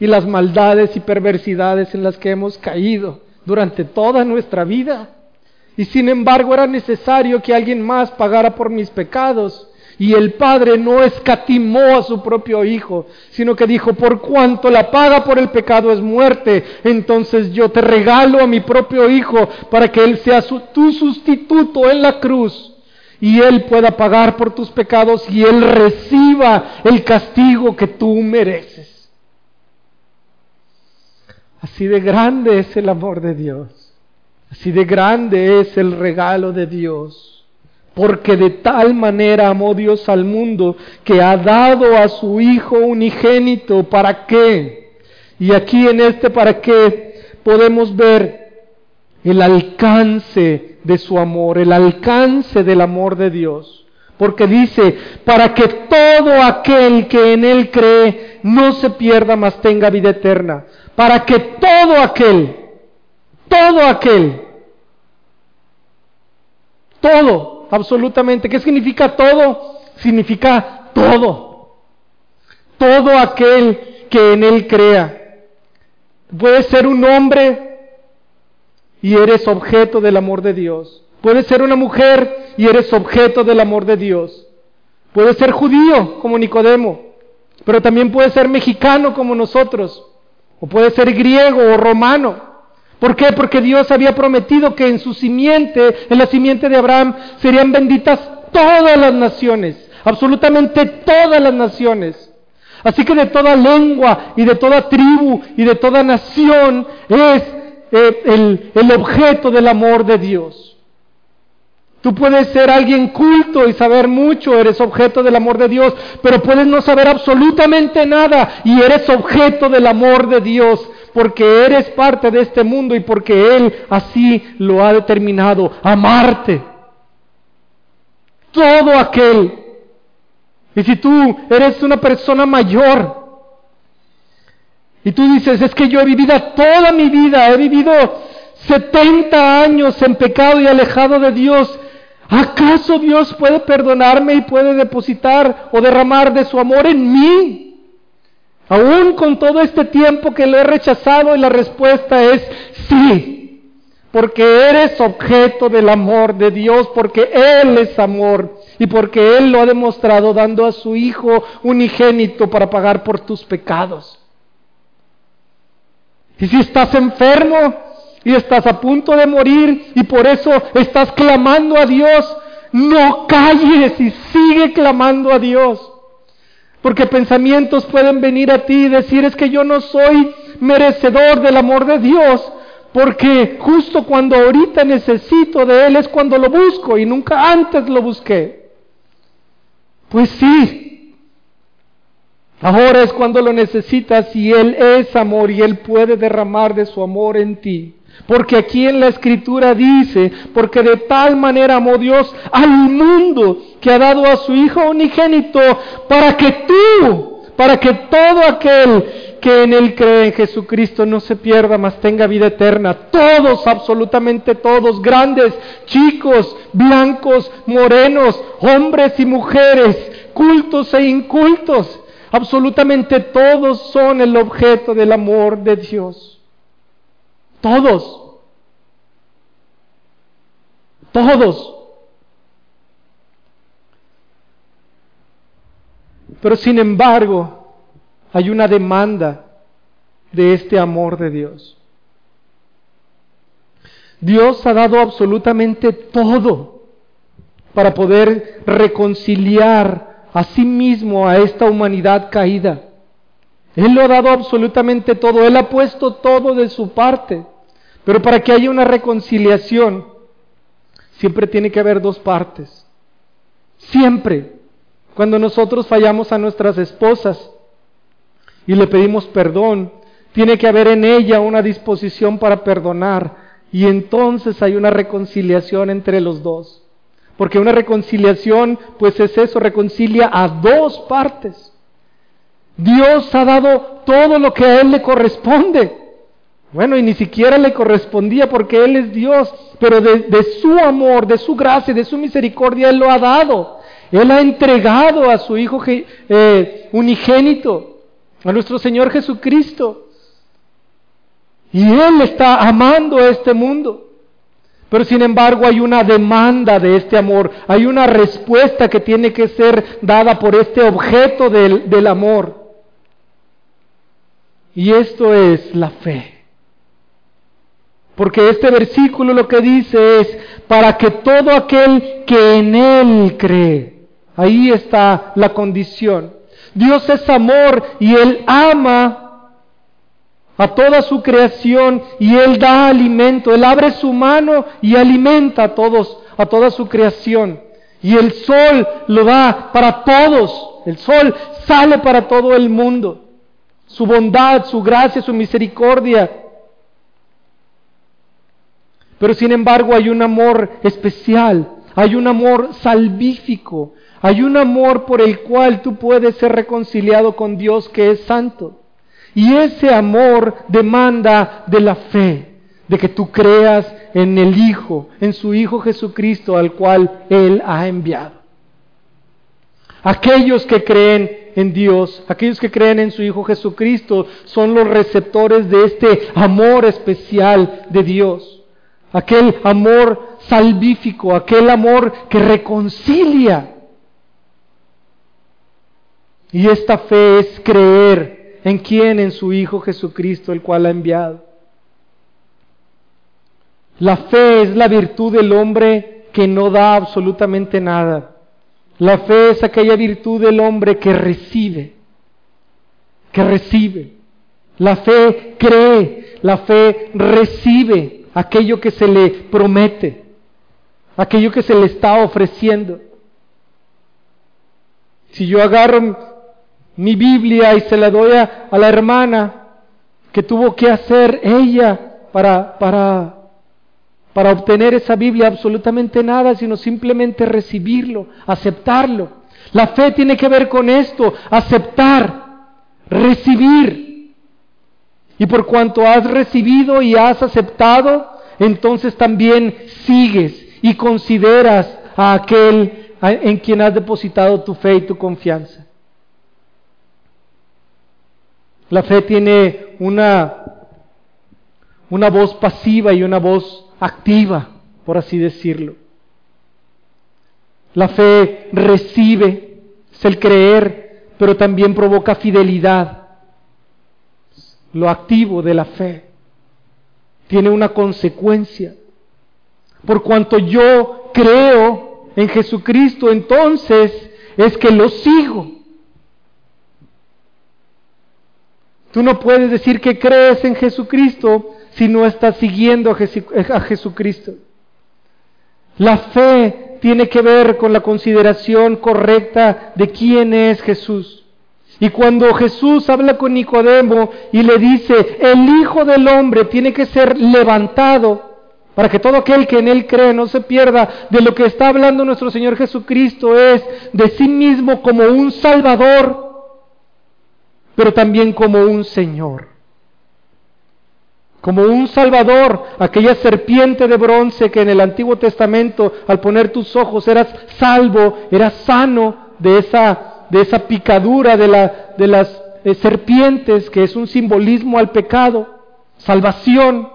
A: y las maldades y perversidades en las que hemos caído durante toda nuestra vida. Y sin embargo era necesario que alguien más pagara por mis pecados. Y el Padre no escatimó a su propio Hijo, sino que dijo, por cuanto la paga por el pecado es muerte, entonces yo te regalo a mi propio Hijo para que Él sea tu sustituto en la cruz y Él pueda pagar por tus pecados y Él reciba el castigo que tú mereces. Así de grande es el amor de Dios, así de grande es el regalo de Dios porque de tal manera amó Dios al mundo que ha dado a su Hijo unigénito. ¿Para qué? Y aquí en este para qué podemos ver el alcance de su amor, el alcance del amor de Dios. Porque dice, para que todo aquel que en Él cree no se pierda, mas tenga vida eterna. Para que todo aquel, todo aquel, todo, absolutamente. ¿Qué significa todo? Significa todo. Todo aquel que en Él crea. Puede ser un hombre y eres objeto del amor de Dios. Puede ser una mujer y eres objeto del amor de Dios. Puede ser judío como Nicodemo, pero también puede ser mexicano como nosotros, o puede ser griego o romano. ¿Por qué? Porque Dios había prometido que en su simiente, en la simiente de Abraham, serían benditas todas las naciones, absolutamente todas las naciones. Así que de toda lengua y de toda tribu y de toda nación es eh, el, el objeto del amor de Dios. Tú puedes ser alguien culto y saber mucho, eres objeto del amor de Dios, pero puedes no saber absolutamente nada y eres objeto del amor de Dios porque eres parte de este mundo y porque Él así lo ha determinado, amarte. Todo aquel. Y si tú eres una persona mayor y tú dices, es que yo he vivido toda mi vida, he vivido 70 años en pecado y alejado de Dios, ¿acaso Dios puede perdonarme y puede depositar o derramar de su amor en mí? Aún con todo este tiempo que lo he rechazado y la respuesta es sí, porque eres objeto del amor de Dios, porque Él es amor y porque Él lo ha demostrado dando a su Hijo unigénito para pagar por tus pecados. Y si estás enfermo y estás a punto de morir y por eso estás clamando a Dios, no calles y sigue clamando a Dios. Porque pensamientos pueden venir a ti y decir es que yo no soy merecedor del amor de Dios. Porque justo cuando ahorita necesito de Él es cuando lo busco y nunca antes lo busqué. Pues sí, ahora es cuando lo necesitas y Él es amor y Él puede derramar de su amor en ti. Porque aquí en la escritura dice, porque de tal manera amó Dios al mundo que ha dado a su Hijo unigénito para que tú, para que todo aquel que en Él cree en Jesucristo no se pierda, mas tenga vida eterna. Todos, absolutamente todos, grandes, chicos, blancos, morenos, hombres y mujeres, cultos e incultos, absolutamente todos son el objeto del amor de Dios. Todos. Todos. Pero sin embargo, hay una demanda de este amor de Dios. Dios ha dado absolutamente todo para poder reconciliar a sí mismo a esta humanidad caída. Él lo ha dado absolutamente todo, Él ha puesto todo de su parte. Pero para que haya una reconciliación, siempre tiene que haber dos partes. Siempre. Cuando nosotros fallamos a nuestras esposas y le pedimos perdón, tiene que haber en ella una disposición para perdonar y entonces hay una reconciliación entre los dos. Porque una reconciliación, pues es eso, reconcilia a dos partes. Dios ha dado todo lo que a Él le corresponde. Bueno, y ni siquiera le correspondía porque Él es Dios, pero de, su amor, de su gracia, de su misericordia, Él lo ha dado. Él ha entregado a su Hijo eh, unigénito, a nuestro Señor Jesucristo. Y Él está amando a este mundo. Pero sin embargo hay una demanda de este amor, hay una respuesta que tiene que ser dada por este objeto del, del amor. Y esto es la fe. Porque este versículo lo que dice es, para que todo aquel que en Él cree, ahí está la condición. Dios es amor y Él ama a toda su creación y Él da alimento. Él abre su mano y alimenta a todos, a toda su creación. Y el sol lo da para todos. El sol sale para todo el mundo. Su bondad, su gracia, su misericordia pero sin embargo hay un amor especial, hay un amor salvífico, hay un amor por el cual tú puedes ser reconciliado con Dios que es santo. Y ese amor demanda de la fe, de que tú creas en el Hijo, en su Hijo Jesucristo al cual Él ha enviado. Aquellos que creen en Dios, aquellos que creen en su Hijo Jesucristo, son los receptores de este amor especial de Dios aquel amor salvífico, aquel amor que reconcilia. Y esta fe es creer en quién, en su Hijo Jesucristo, el cual ha enviado. La fe es la virtud del hombre que no da absolutamente nada. La fe es aquella virtud del hombre que recibe, que recibe. La fe cree, la fe recibe aquello que se le promete, aquello que se le está ofreciendo. Si yo agarro mi Biblia y se la doy a, la hermana, que tuvo que hacer ella para, para, para obtener esa Biblia? Absolutamente nada, sino simplemente recibirlo, aceptarlo. La fe tiene que ver con esto, aceptar, recibir. Y por cuanto has recibido y has aceptado, entonces también sigues y consideras a aquel en quien has depositado tu fe y tu confianza. La fe tiene una, una voz pasiva y una voz activa, por así decirlo. La fe recibe, es el creer, pero también provoca fidelidad lo activo de la fe. Tiene una consecuencia. Por cuanto yo creo en Jesucristo, entonces es que lo sigo. Tú no puedes decir que crees en Jesucristo si no estás siguiendo a, Jesucristo. La fe tiene que ver con la consideración correcta de quién es Jesús. Y cuando Jesús habla con Nicodemo y le dice, el Hijo del Hombre tiene que ser levantado para que todo aquel que en Él cree no se pierda, de lo que está hablando nuestro Señor Jesucristo es de sí mismo como un Salvador, pero también como un Señor. Como un Salvador, aquella serpiente de bronce que en el Antiguo Testamento al poner tus ojos eras salvo, eras sano de esa de esa picadura de, la, de las eh, serpientes, que es un simbolismo al pecado, salvación.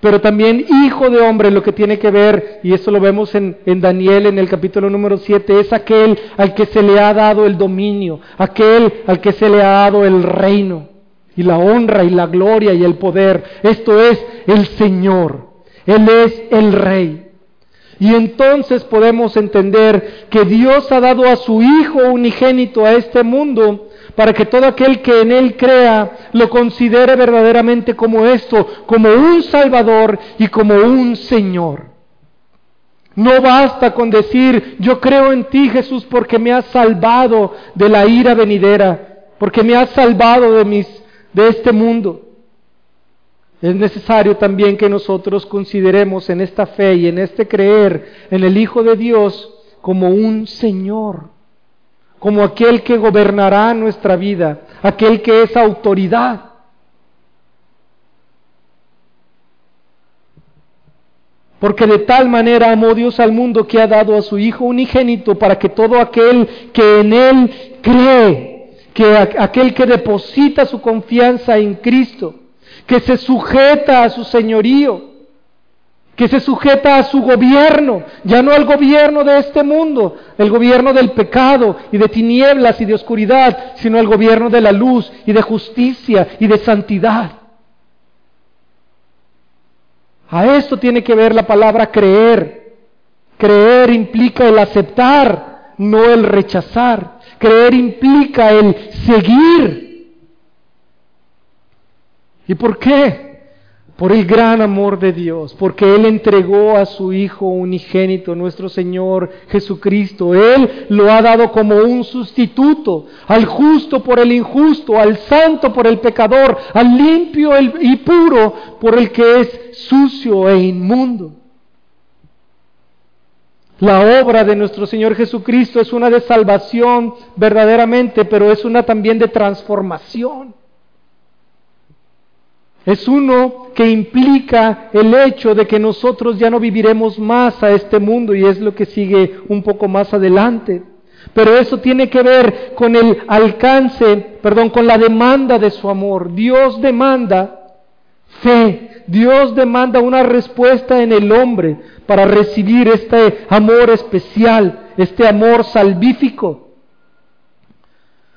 A: pero también hijo de hombre, lo que tiene que ver, y esto lo vemos en, en, Daniel en el capítulo número 7, es aquel al que se le ha dado el dominio, aquel al que se le ha dado el reino, y la honra y la gloria y el poder. Esto es el Señor, Él es el Rey. Y entonces podemos entender que Dios ha dado a su Hijo unigénito a este mundo para que todo aquel que en Él crea lo considere verdaderamente como esto, como un Salvador y como un Señor. No basta con decir, yo creo en ti Jesús porque me has salvado de la ira venidera, porque me has salvado de, mis, de este mundo. Es necesario también que nosotros consideremos en esta fe y en este creer en el Hijo de Dios como un Señor, como aquel que gobernará nuestra vida, aquel que es autoridad. Porque de tal manera amó Dios al mundo que ha dado a su Hijo unigénito para que todo aquel que en Él cree, que aquel que deposita su confianza en Cristo, que se sujeta a su señorío, que se sujeta a su gobierno, ya no al gobierno de este mundo, el gobierno del pecado y de tinieblas y de oscuridad, sino al gobierno de la luz y de justicia y de santidad. A esto tiene que ver la palabra creer. Creer implica el aceptar, no el rechazar. Creer implica el seguir ¿Y por qué? Por el gran amor de Dios, porque Él entregó a su Hijo unigénito, nuestro Señor Jesucristo. Él lo ha dado como un sustituto, al justo por el injusto, al santo por el pecador, al limpio y puro por el que es sucio e inmundo. La obra de nuestro Señor Jesucristo es una de salvación verdaderamente, pero es una también de transformación. Es uno que implica el hecho de que nosotros ya no viviremos más a este mundo y es lo que sigue un poco más adelante. Pero eso tiene que ver con el alcance, perdón, con la demanda de su amor. Dios demanda fe, Dios demanda una respuesta en el hombre para recibir este amor especial, este amor salvífico.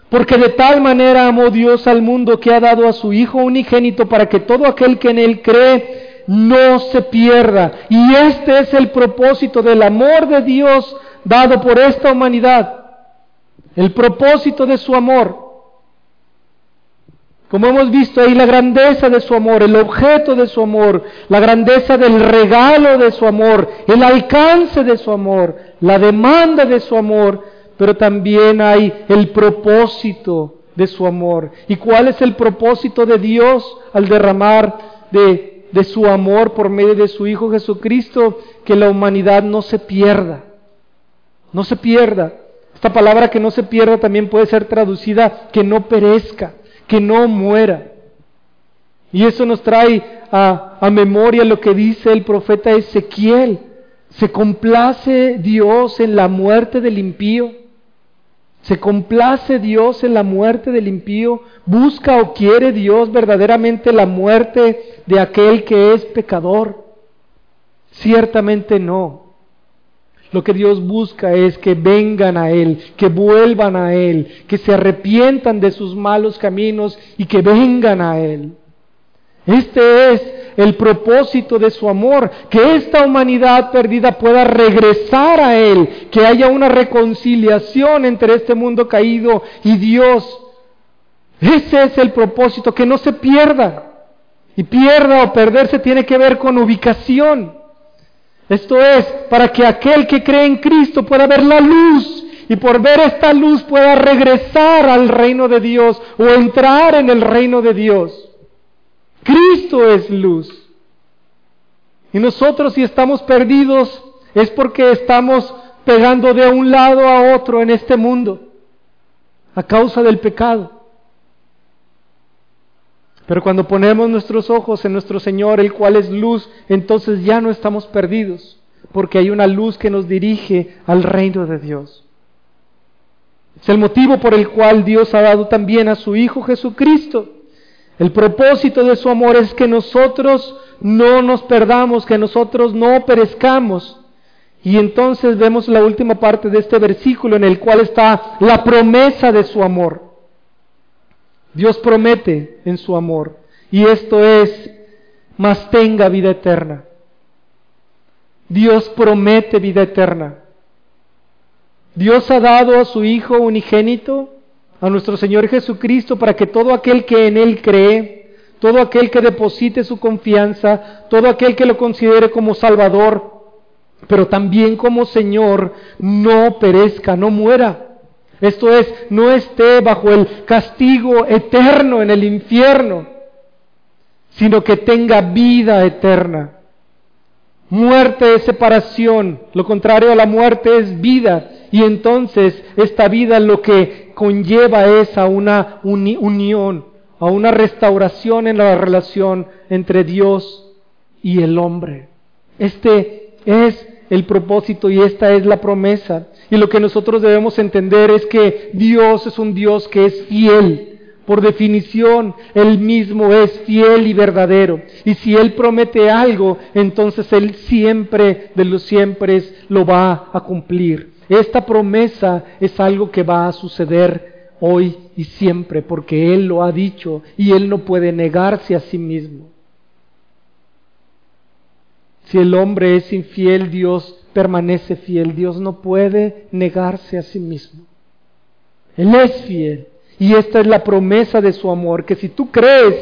A: Porque de tal manera amó Dios al mundo que ha dado a su Hijo unigénito para que todo aquel que en Él cree no se pierda. Y este es el propósito del amor de Dios dado por esta humanidad. El propósito de su amor. Como hemos visto ahí, la grandeza de su amor, el objeto de su amor, la grandeza del regalo de su amor, el alcance de su amor, la demanda de su amor pero también hay el propósito de su amor. ¿Y cuál es el propósito de Dios al derramar de, de su amor por medio de su Hijo Jesucristo? Que la humanidad no se pierda, no se pierda. Esta palabra que no se pierda también puede ser traducida que no perezca, que no muera. Y eso nos trae a, a, memoria lo que dice el profeta Ezequiel. ¿Se complace Dios en la muerte del impío? ¿Se complace Dios en la muerte del impío? ¿Busca o quiere Dios verdaderamente la muerte de aquel que es pecador? Ciertamente no. Lo que Dios busca es que vengan a Él, que vuelvan a Él, que se arrepientan de sus malos caminos y que vengan a Él. Este es el propósito de su amor, que esta humanidad perdida pueda regresar a Él, que haya una reconciliación entre este mundo caído y Dios. Ese es el propósito, que no se pierda. Y pierda o perderse tiene que ver con ubicación. Esto es, para que aquel que cree en Cristo pueda ver la luz y por ver esta luz pueda regresar al reino de Dios o entrar en el reino de Dios. Cristo es luz. Y nosotros si estamos perdidos es porque estamos pegando de un lado a otro en este mundo a causa del pecado. Pero cuando ponemos nuestros ojos en nuestro Señor, el cual es luz, entonces ya no estamos perdidos, porque hay una luz que nos dirige al reino de Dios. Es el motivo por el cual Dios ha dado también a su Hijo Jesucristo El propósito de su amor es que nosotros no nos perdamos, que nosotros no perezcamos. Y entonces vemos la última parte de este versículo en el cual está la promesa de su amor. Dios promete en su amor. Y esto es, más tenga vida eterna. Dios promete vida eterna. Dios ha dado a su Hijo unigénito a nuestro Señor Jesucristo para que todo aquel que en Él cree, todo aquel que deposite su confianza, todo aquel que lo considere como Salvador, pero también como Señor, no perezca, no muera. Esto es, no esté bajo el castigo eterno en el infierno, sino que tenga vida eterna. Muerte es separación, lo contrario a la muerte es vida. Y entonces esta vida lo que conlleva es a una unión, a una restauración en la relación entre Dios y el hombre. Este es el propósito y esta es la promesa. Y lo que nosotros debemos entender es que Dios es un Dios que es fiel. Por definición, Él mismo es fiel y verdadero. Y si Él promete algo, entonces Él siempre, de los siempre, lo va a cumplir. Esta promesa es algo que va a suceder hoy y siempre, porque Él lo ha dicho y Él no puede negarse a sí mismo. Si el hombre es infiel, Dios permanece fiel. Dios no puede negarse a sí mismo. Él es fiel. Y esta es la promesa de su amor, que si tú crees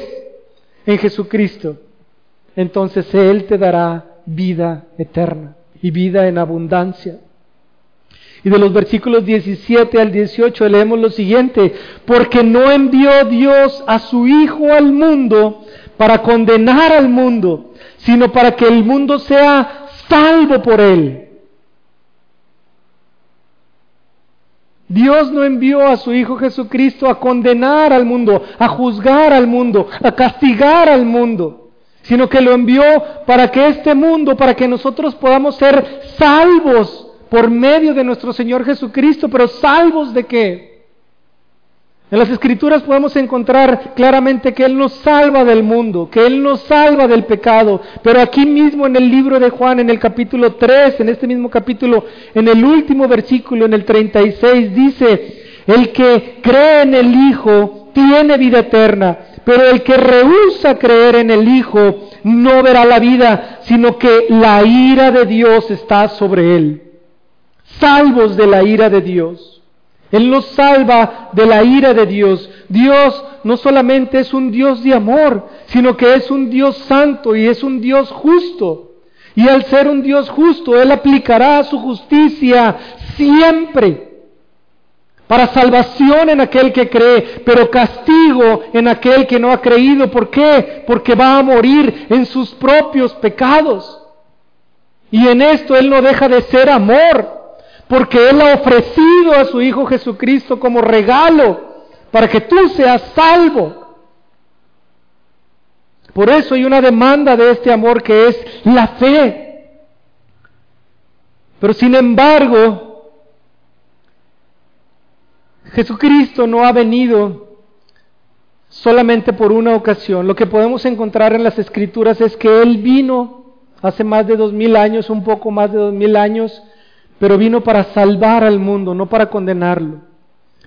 A: en Jesucristo, entonces Él te dará vida eterna y vida en abundancia. Y de los versículos 17 al 18 leemos lo siguiente, porque no envió Dios a su Hijo al mundo para condenar al mundo, sino para que el mundo sea salvo por él. Dios no envió a su Hijo Jesucristo a condenar al mundo, a juzgar al mundo, a castigar al mundo, sino que lo envió para que este mundo, para que nosotros podamos ser salvos por medio de nuestro Señor Jesucristo, pero salvos de qué? En las escrituras podemos encontrar claramente que Él nos salva del mundo, que Él nos salva del pecado, pero aquí mismo en el libro de Juan, en el capítulo 3, en este mismo capítulo, en el último versículo, en el 36, dice, el que cree en el Hijo tiene vida eterna, pero el que rehúsa creer en el Hijo no verá la vida, sino que la ira de Dios está sobre él salvos de la ira de Dios. Él nos salva de la ira de Dios. Dios no solamente es un Dios de amor, sino que es un Dios santo y es un Dios justo. Y al ser un Dios justo, Él aplicará su justicia siempre para salvación en aquel que cree, pero castigo en aquel que no ha creído. ¿Por qué? Porque va a morir en sus propios pecados. Y en esto Él no deja de ser amor porque Él ha ofrecido a su Hijo Jesucristo como regalo para que tú seas salvo. Por eso hay una demanda de este amor que es la fe. Pero sin embargo, Jesucristo no ha venido solamente por una ocasión. Lo que podemos encontrar en las escrituras es que Él vino hace más de dos mil años, un poco más de dos mil años, pero vino para salvar al mundo, no para condenarlo.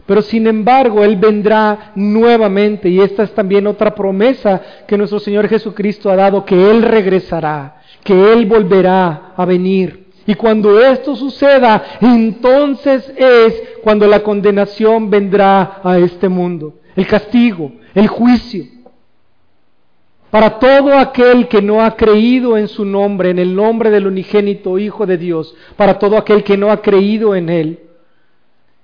A: Pero sin embargo, Él vendrá nuevamente y esta es también otra promesa que nuestro Señor Jesucristo ha dado, que Él regresará, que Él volverá a venir. Y cuando esto suceda, entonces es cuando la condenación vendrá a este mundo, el castigo, el juicio para todo aquel que no ha creído en su nombre, en el nombre del unigénito Hijo de Dios, para todo aquel que no ha creído en Él.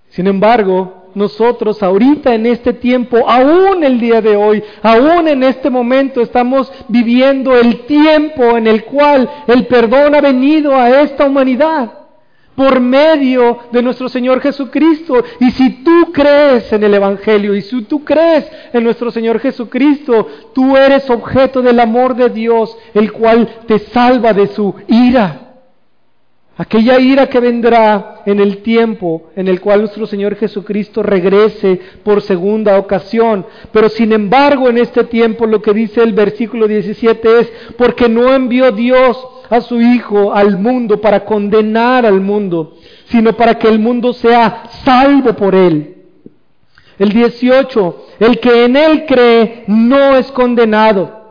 A: Sin embargo, nosotros ahorita en este tiempo, aún el día de hoy, aún en este momento, estamos viviendo el tiempo en el cual el perdón ha venido a esta humanidad por medio de nuestro Señor Jesucristo. Y si tú crees en el Evangelio y si tú crees en nuestro Señor Jesucristo, tú eres objeto del amor de Dios, el cual te salva de su ira. aquella ira que vendrá en el tiempo en el cual nuestro Señor Jesucristo regrese por segunda ocasión. Pero sin embargo en este tiempo lo que dice el versículo 17 es, porque no envió Dios a su Hijo al mundo para condenar al mundo, sino para que el mundo sea salvo por él. El 18, el que en él cree no es condenado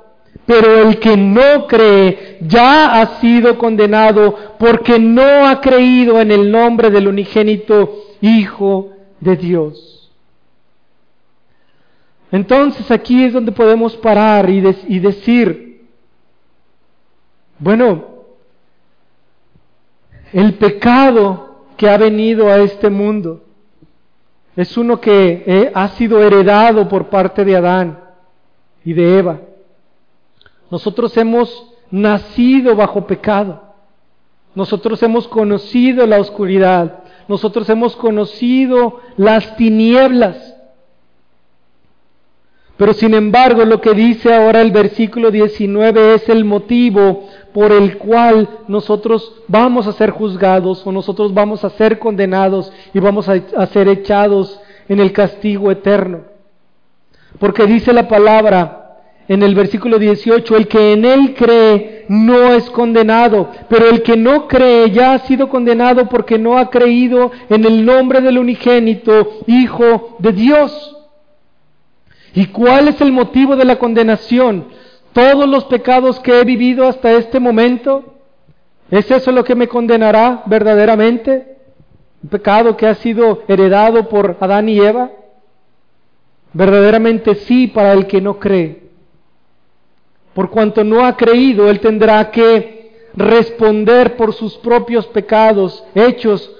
A: pero el que no cree ya ha sido condenado porque no ha creído en el nombre del unigénito Hijo de Dios. Entonces aquí es donde podemos parar y, y decir, bueno, el pecado que ha venido a este mundo es uno que eh, ha sido heredado por parte de Adán y de Eva. Nosotros hemos nacido bajo pecado. Nosotros hemos conocido la oscuridad. Nosotros hemos conocido las tinieblas. Pero sin embargo, lo que dice ahora el versículo 19 es el motivo por el cual nosotros vamos a ser juzgados o nosotros vamos a ser condenados y vamos a, ser echados en el castigo eterno. Porque dice la palabra, en el versículo 18, el que en él cree no es condenado, pero el que no cree ya ha sido condenado porque no ha creído en el nombre del unigénito Hijo de Dios. ¿Y cuál es el motivo de la condenación? Todos los pecados que he vivido hasta este momento, ¿es eso lo que me condenará verdaderamente? ¿Un pecado que ha sido heredado por Adán y Eva? Verdaderamente sí para el que no cree. Por cuanto no ha creído, él tendrá que responder por sus propios pecados hechos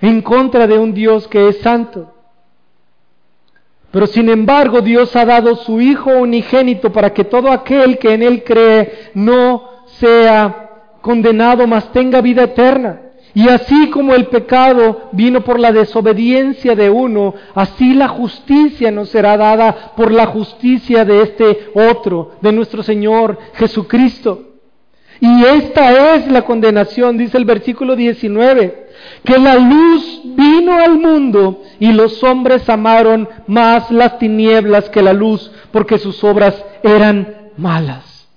A: en contra de un Dios que es santo. Pero sin embargo Dios ha dado su Hijo unigénito para que todo aquel que en Él cree no sea condenado, mas tenga vida eterna. Y así como el pecado vino por la desobediencia de uno, así la justicia nos será dada por la justicia de este otro, de nuestro Señor Jesucristo. Y esta es la condenación, dice el versículo 19, que la luz vino al mundo y los hombres amaron más las tinieblas que la luz, porque sus obras eran malas.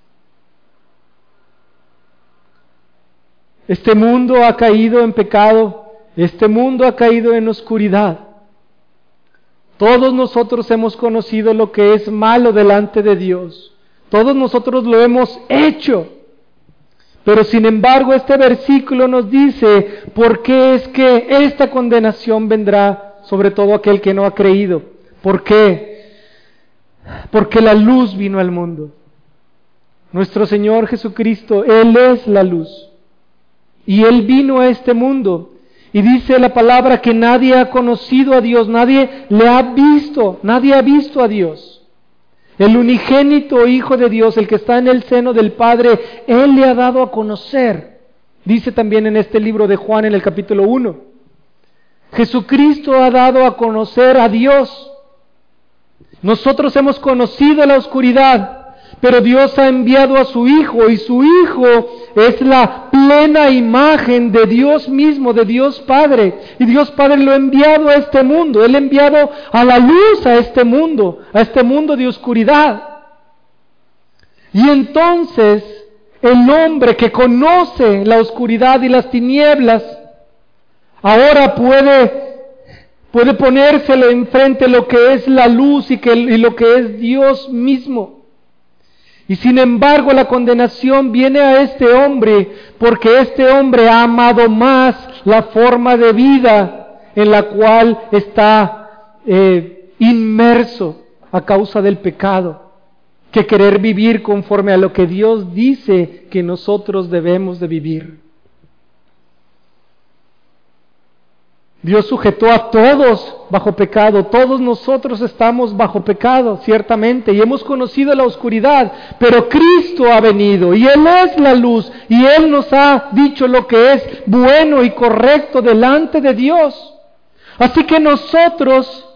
A: Este mundo ha caído en pecado, este mundo ha caído en oscuridad. Todos nosotros hemos conocido lo que es malo delante de Dios. Todos nosotros lo hemos hecho. Pero sin embargo este versículo nos dice por qué es que esta condenación vendrá sobre todo aquel que no ha creído. ¿Por qué? Porque la luz vino al mundo. Nuestro Señor Jesucristo, Él es la luz. Y Él vino a este mundo. Y dice la palabra que nadie ha conocido a Dios, nadie le ha visto, nadie ha visto a Dios. El unigénito Hijo de Dios, el que está en el seno del Padre, Él le ha dado a conocer. Dice también en este libro de Juan en el capítulo 1. Jesucristo ha dado a conocer a Dios. Nosotros hemos conocido la oscuridad, pero Dios ha enviado a su Hijo y su Hijo es la plena imagen de Dios mismo, de Dios Padre. Y Dios Padre lo ha enviado a este mundo, Él ha enviado a la luz a este mundo, a este mundo de oscuridad. Y entonces el hombre que conoce la oscuridad y las tinieblas, ahora puede puede ponérselo enfrente lo que es la luz y, que, y lo que es Dios mismo. Y sin embargo la condenación viene a este hombre porque este hombre ha amado más la forma de vida en la cual está eh, inmerso a causa del pecado que querer vivir conforme a lo que Dios dice que nosotros debemos de vivir. Dios sujetó a todos bajo pecado, todos nosotros estamos bajo pecado, ciertamente, y hemos conocido la oscuridad, pero Cristo ha venido y Él es la luz y Él nos ha dicho lo que es bueno y correcto delante de Dios. Así que nosotros,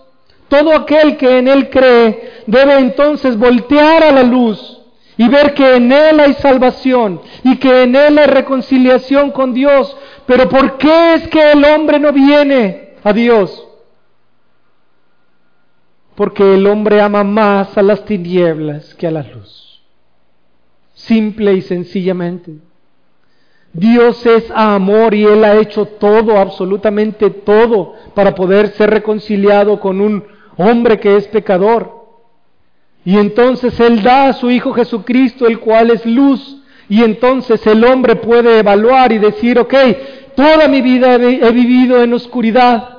A: todo aquel que en Él cree, debe entonces voltear a la luz y ver que en Él hay salvación y que en Él hay reconciliación con Dios, Pero ¿por qué es que el hombre no viene a Dios? Porque el hombre ama más a las tinieblas que a la luz. Simple y sencillamente. Dios es amor y Él ha hecho todo, absolutamente todo, para poder ser reconciliado con un hombre que es pecador. Y entonces Él da a su Hijo Jesucristo, el cual es luz, y entonces el hombre puede evaluar y decir, ok, toda mi vida he vivido en oscuridad,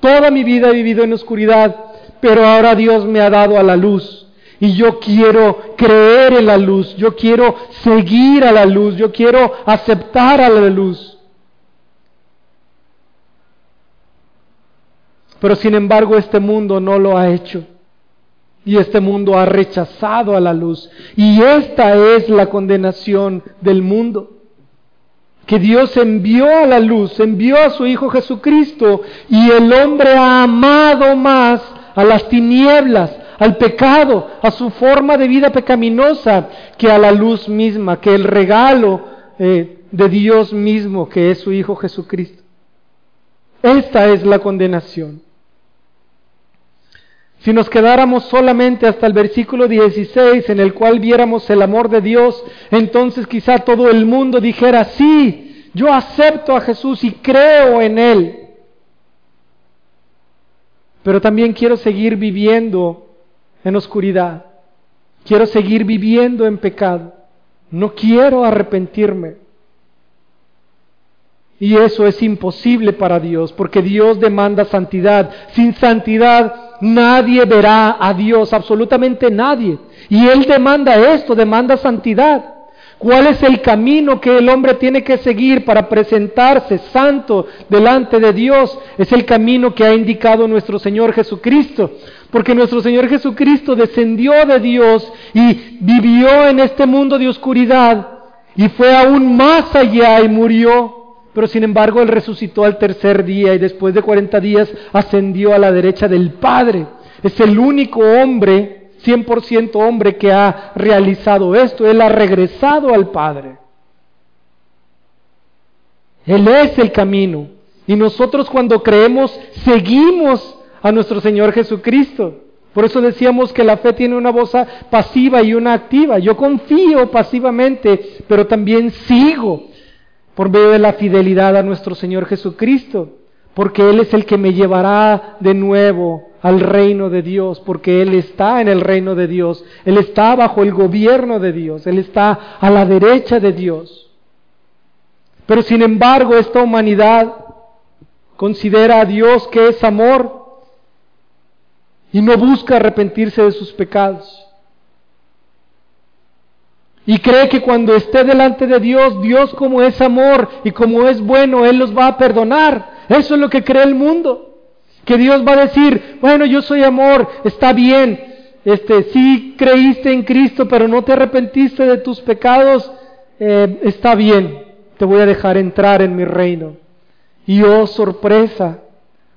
A: toda mi vida he vivido en oscuridad, pero ahora Dios me ha dado a la luz. Y yo quiero creer en la luz, yo quiero seguir a la luz, yo quiero aceptar a la luz. Pero sin embargo este mundo no lo ha hecho. Y este mundo ha rechazado a la luz. Y esta es la condenación del mundo. Que Dios envió a la luz, envió a su Hijo Jesucristo y el hombre ha amado más a las tinieblas, al pecado, a su forma de vida pecaminosa, que a la luz misma, que el regalo eh, de Dios mismo, que es su Hijo Jesucristo. Esta es la condenación. Si nos quedáramos solamente hasta el versículo 16 en el cual viéramos el amor de Dios, entonces quizá todo el mundo dijera, sí, yo acepto a Jesús y creo en Él. Pero también quiero seguir viviendo en oscuridad. Quiero seguir viviendo en pecado. No quiero arrepentirme. Y eso es imposible para Dios, porque Dios demanda santidad. Sin santidad nadie verá a Dios, absolutamente nadie. Y Él demanda esto, demanda santidad. ¿Cuál es el camino que el hombre tiene que seguir para presentarse santo delante de Dios? Es el camino que ha indicado nuestro Señor Jesucristo. Porque nuestro Señor Jesucristo descendió de Dios y vivió en este mundo de oscuridad y fue aún más allá y murió pero sin embargo Él resucitó al tercer día y después de 40 días ascendió a la derecha del Padre. Es el único hombre, 100% hombre, que ha realizado esto. Él ha regresado al Padre. Él es el camino. Y nosotros cuando creemos, seguimos a nuestro Señor Jesucristo. Por eso decíamos que la fe tiene una voz pasiva y una activa. Yo confío pasivamente, pero también sigo por medio de la fidelidad a nuestro Señor Jesucristo, porque Él es el que me llevará de nuevo al reino de Dios, porque Él está en el reino de Dios, Él está bajo el gobierno de Dios, Él está a la derecha de Dios. Pero sin embargo esta humanidad considera a Dios que es amor y no busca arrepentirse de sus pecados. Y cree que cuando esté delante de Dios, Dios como es amor y como es bueno, Él los va a perdonar. Eso es lo que cree el mundo. Que Dios va a decir, bueno, yo soy amor, está bien. Este, sí creíste en Cristo, pero no te arrepentiste de tus pecados, eh, está bien, te voy a dejar entrar en mi reino. Y oh sorpresa,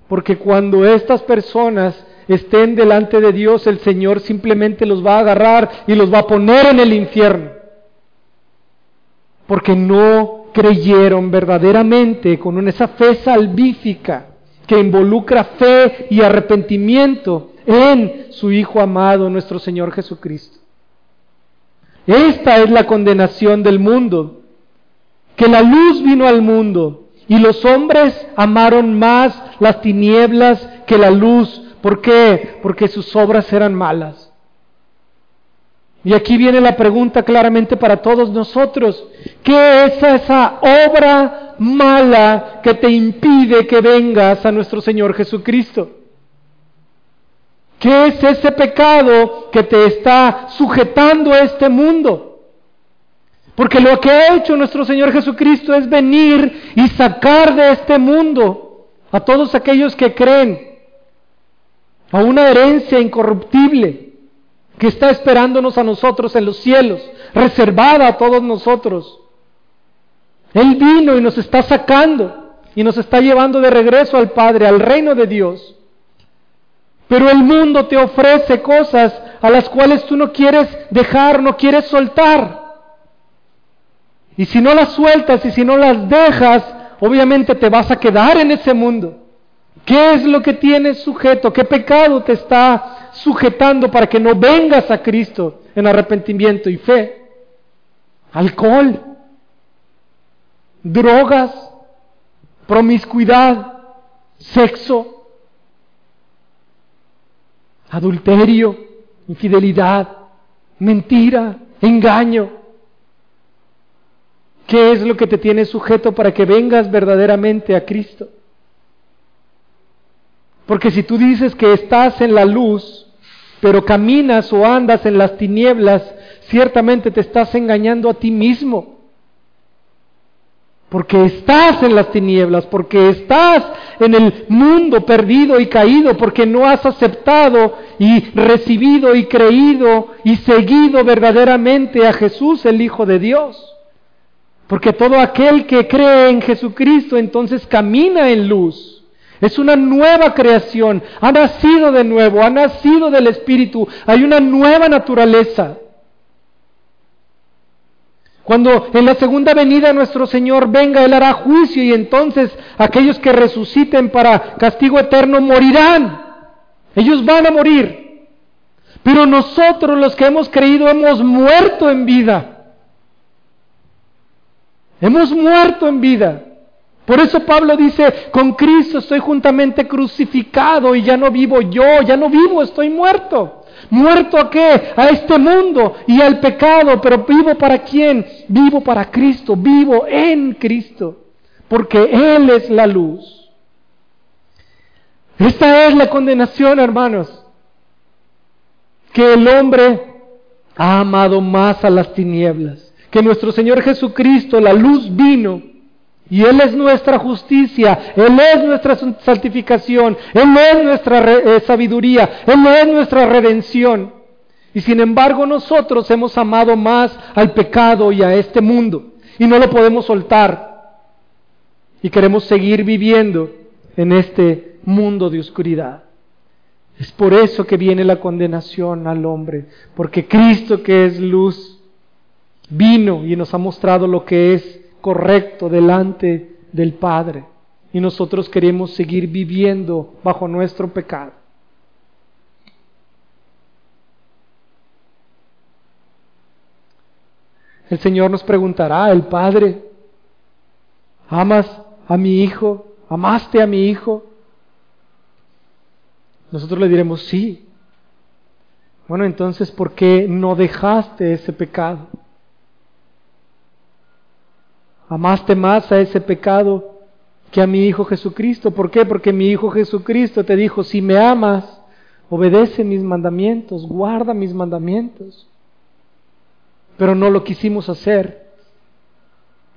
A: porque cuando estas personas estén delante de Dios, el Señor simplemente los va a agarrar y los va a poner en el infierno porque no creyeron verdaderamente con esa fe salvífica que involucra fe y arrepentimiento en su Hijo amado, nuestro Señor Jesucristo. Esta es la condenación del mundo, que la luz vino al mundo y los hombres amaron más las tinieblas que la luz. ¿Por qué? Porque sus obras eran malas. Y aquí viene la pregunta claramente para todos nosotros. ¿Qué es esa obra mala que te impide que vengas a nuestro Señor Jesucristo? ¿Qué es ese pecado que te está sujetando a este mundo? Porque lo que ha hecho nuestro Señor Jesucristo es venir y sacar de este mundo a todos aquellos que creen a una herencia incorruptible que está esperándonos a nosotros en los cielos, reservada a todos nosotros. Él vino y nos está sacando y nos está llevando de regreso al Padre, al reino de Dios. Pero el mundo te ofrece cosas a las cuales tú no quieres dejar, no quieres soltar. Y si no las sueltas y si no las dejas, obviamente te vas a quedar en ese mundo. ¿Qué es lo que tienes sujeto? ¿Qué pecado te está sujetando para que no vengas a Cristo en arrepentimiento y fe? Alcohol, drogas, promiscuidad, sexo, adulterio, infidelidad, mentira, engaño. ¿Qué es lo que te tiene sujeto para que vengas verdaderamente a Cristo? Porque si tú dices que estás en la luz, pero caminas o andas en las tinieblas, ciertamente te estás engañando a ti mismo. Porque estás en las tinieblas, porque estás en el mundo perdido y caído, porque no has aceptado y recibido y creído y seguido verdaderamente a Jesús, el Hijo de Dios. Porque todo aquel que cree en Jesucristo entonces camina en luz. Es una nueva creación, ha nacido de nuevo, ha nacido del Espíritu, hay una nueva naturaleza. Cuando en la segunda venida nuestro Señor venga, Él hará juicio y entonces aquellos que resuciten para castigo eterno morirán. Ellos van a morir. Pero nosotros los que hemos creído hemos muerto en vida. Hemos muerto en vida. Por eso Pablo dice, con Cristo estoy juntamente crucificado y ya no vivo yo, ya no vivo, estoy muerto. ¿Muerto a qué? A este mundo y al pecado, pero vivo para quién? Vivo para Cristo, vivo en Cristo, porque Él es la luz. Esta es la condenación, hermanos, que el hombre ha amado más a las tinieblas que nuestro Señor Jesucristo, la luz vino, y Él es nuestra justicia, Él es nuestra santificación, Él es nuestra eh, sabiduría, Él es nuestra redención. Y sin embargo nosotros hemos amado más al pecado y a este mundo, y no lo podemos soltar. Y queremos seguir viviendo en este mundo de oscuridad. Es por eso que viene la condenación al hombre, porque Cristo que es luz, vino y nos ha mostrado lo que es correcto delante del Padre. Y nosotros queremos seguir viviendo bajo nuestro pecado. El Señor nos preguntará, el Padre, ¿amas a mi hijo? ¿Amaste a mi hijo? Nosotros le diremos, sí. Bueno, entonces, ¿por qué no dejaste ese pecado? Amaste más a ese pecado que a mi Hijo Jesucristo. ¿Por qué? Porque mi Hijo Jesucristo te dijo, si me amas, obedece mis mandamientos, guarda mis mandamientos. Pero no lo quisimos hacer.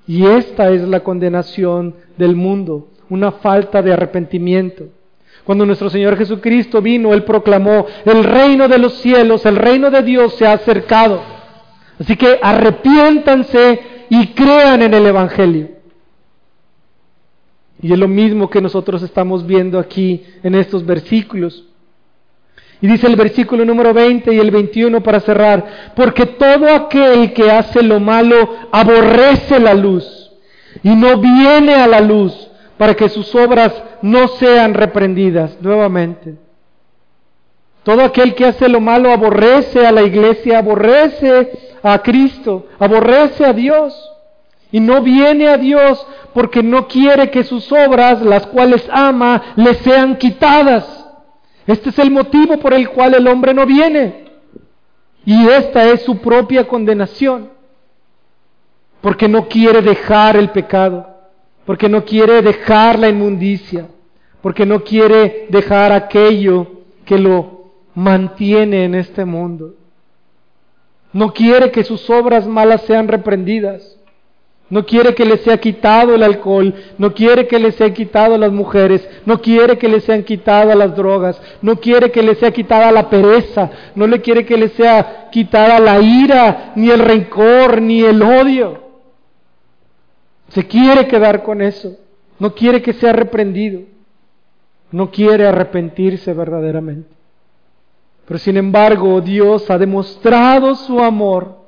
A: Y esta es la condenación del mundo, una falta de arrepentimiento. Cuando nuestro Señor Jesucristo vino, Él proclamó, el reino de los cielos, el reino de Dios se ha acercado. Así que arrepiéntanse y crean en el Evangelio. Y es lo mismo que nosotros estamos viendo aquí en estos versículos. Y dice el versículo número 20 y el 21 para cerrar, porque todo aquel que hace lo malo aborrece la luz y no viene a la luz para que sus obras no sean reprendidas nuevamente. Todo aquel que hace lo malo aborrece a la iglesia, aborrece a Cristo, aborrece a Dios y no viene a Dios porque no quiere que sus obras, las cuales ama, le sean quitadas. Este es el motivo por el cual el hombre no viene. Y esta es su propia condenación. Porque no quiere dejar el pecado, porque no quiere dejar la inmundicia, porque no quiere dejar aquello que lo mantiene en este mundo. No quiere que sus obras malas sean reprendidas. No quiere que le sea quitado el alcohol, no quiere que le sea quitado las mujeres, no quiere que le sean quitadas las drogas, no quiere que le sea quitada la pereza, no le quiere que le sea quitada la ira, ni el rencor, ni el odio. Se quiere quedar con eso, no quiere que sea reprendido, no quiere arrepentirse verdaderamente. Pero sin embargo, Dios ha demostrado su amor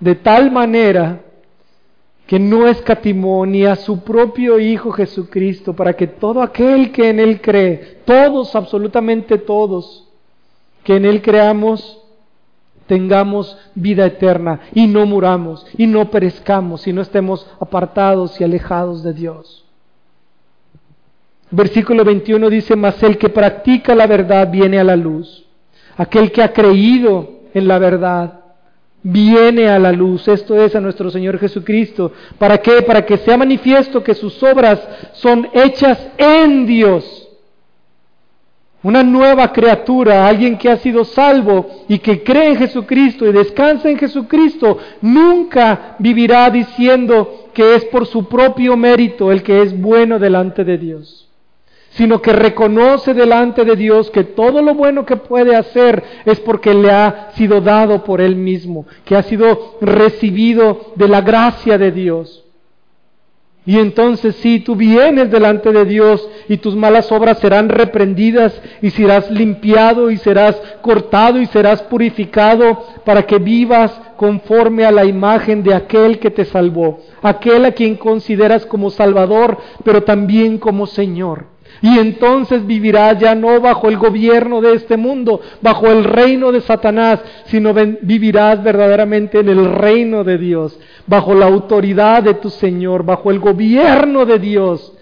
A: de tal manera que no escatimó ni a su propio Hijo Jesucristo, para que todo aquel que en Él cree, todos, absolutamente todos, que en Él creamos, tengamos vida eterna y no muramos y no perezcamos y no estemos apartados y alejados de Dios. Versículo 21 dice, mas el que practica la verdad viene a la luz. Aquel que ha creído en la verdad viene a la luz. Esto es a nuestro Señor Jesucristo. ¿Para qué? Para que sea manifiesto que sus obras son hechas en Dios una nueva criatura, alguien que ha sido salvo y que cree en Jesucristo y descansa en Jesucristo, nunca vivirá diciendo que es por su propio mérito el que es bueno delante de Dios, sino que reconoce delante de Dios que todo lo bueno que puede hacer es porque le ha sido dado por él mismo, que ha sido recibido de la gracia de Dios. Y entonces si tú vienes delante de Dios y tus malas obras serán reprendidas y serás limpiado y serás cortado y serás purificado para que vivas conforme a la imagen de aquel que te salvó, aquel a quien consideras como Salvador, pero también como Señor. Y entonces vivirás ya no bajo el gobierno de este mundo, bajo el reino de Satanás, sino vivirás verdaderamente en el reino de Dios, bajo la autoridad de tu Señor, bajo el gobierno de Dios.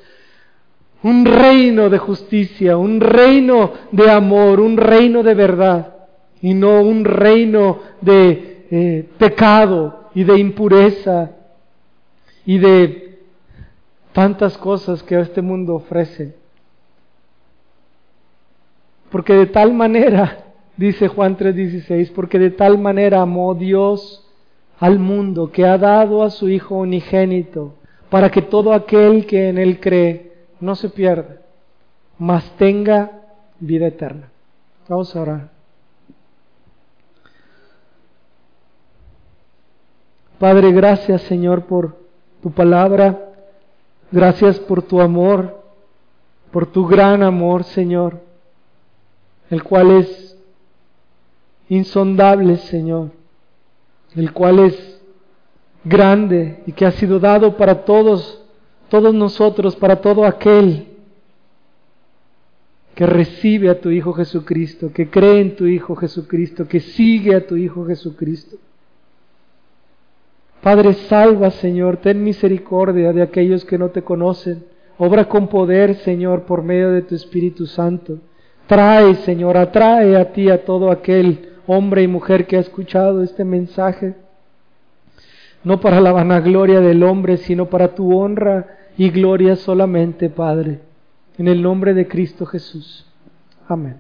A: Un reino de justicia, un reino de amor, un reino de verdad, y no un reino de eh, pecado y de impureza y de tantas cosas que este mundo ofrece. Porque de tal manera, dice Juan 3:16, porque de tal manera amó Dios al mundo que ha dado a su Hijo unigénito, para que todo aquel que en Él cree no se pierda, mas tenga vida eterna. Vamos a. Padre, gracias Señor por tu palabra, gracias por tu amor, por tu gran amor Señor el cual es insondable, Señor, el cual es grande y que ha sido dado para todos, todos nosotros, para todo aquel que recibe a tu Hijo Jesucristo, que cree en tu Hijo Jesucristo, que sigue a tu Hijo Jesucristo. Padre, salva, Señor, ten misericordia de aquellos que no te conocen. Obra con poder, Señor, por medio de tu Espíritu Santo. Trae, Señor, atrae a ti a todo aquel hombre y mujer que ha escuchado este mensaje, no para la vanagloria del hombre, sino para tu honra y gloria solamente, Padre, en el nombre de Cristo Jesús. Amén.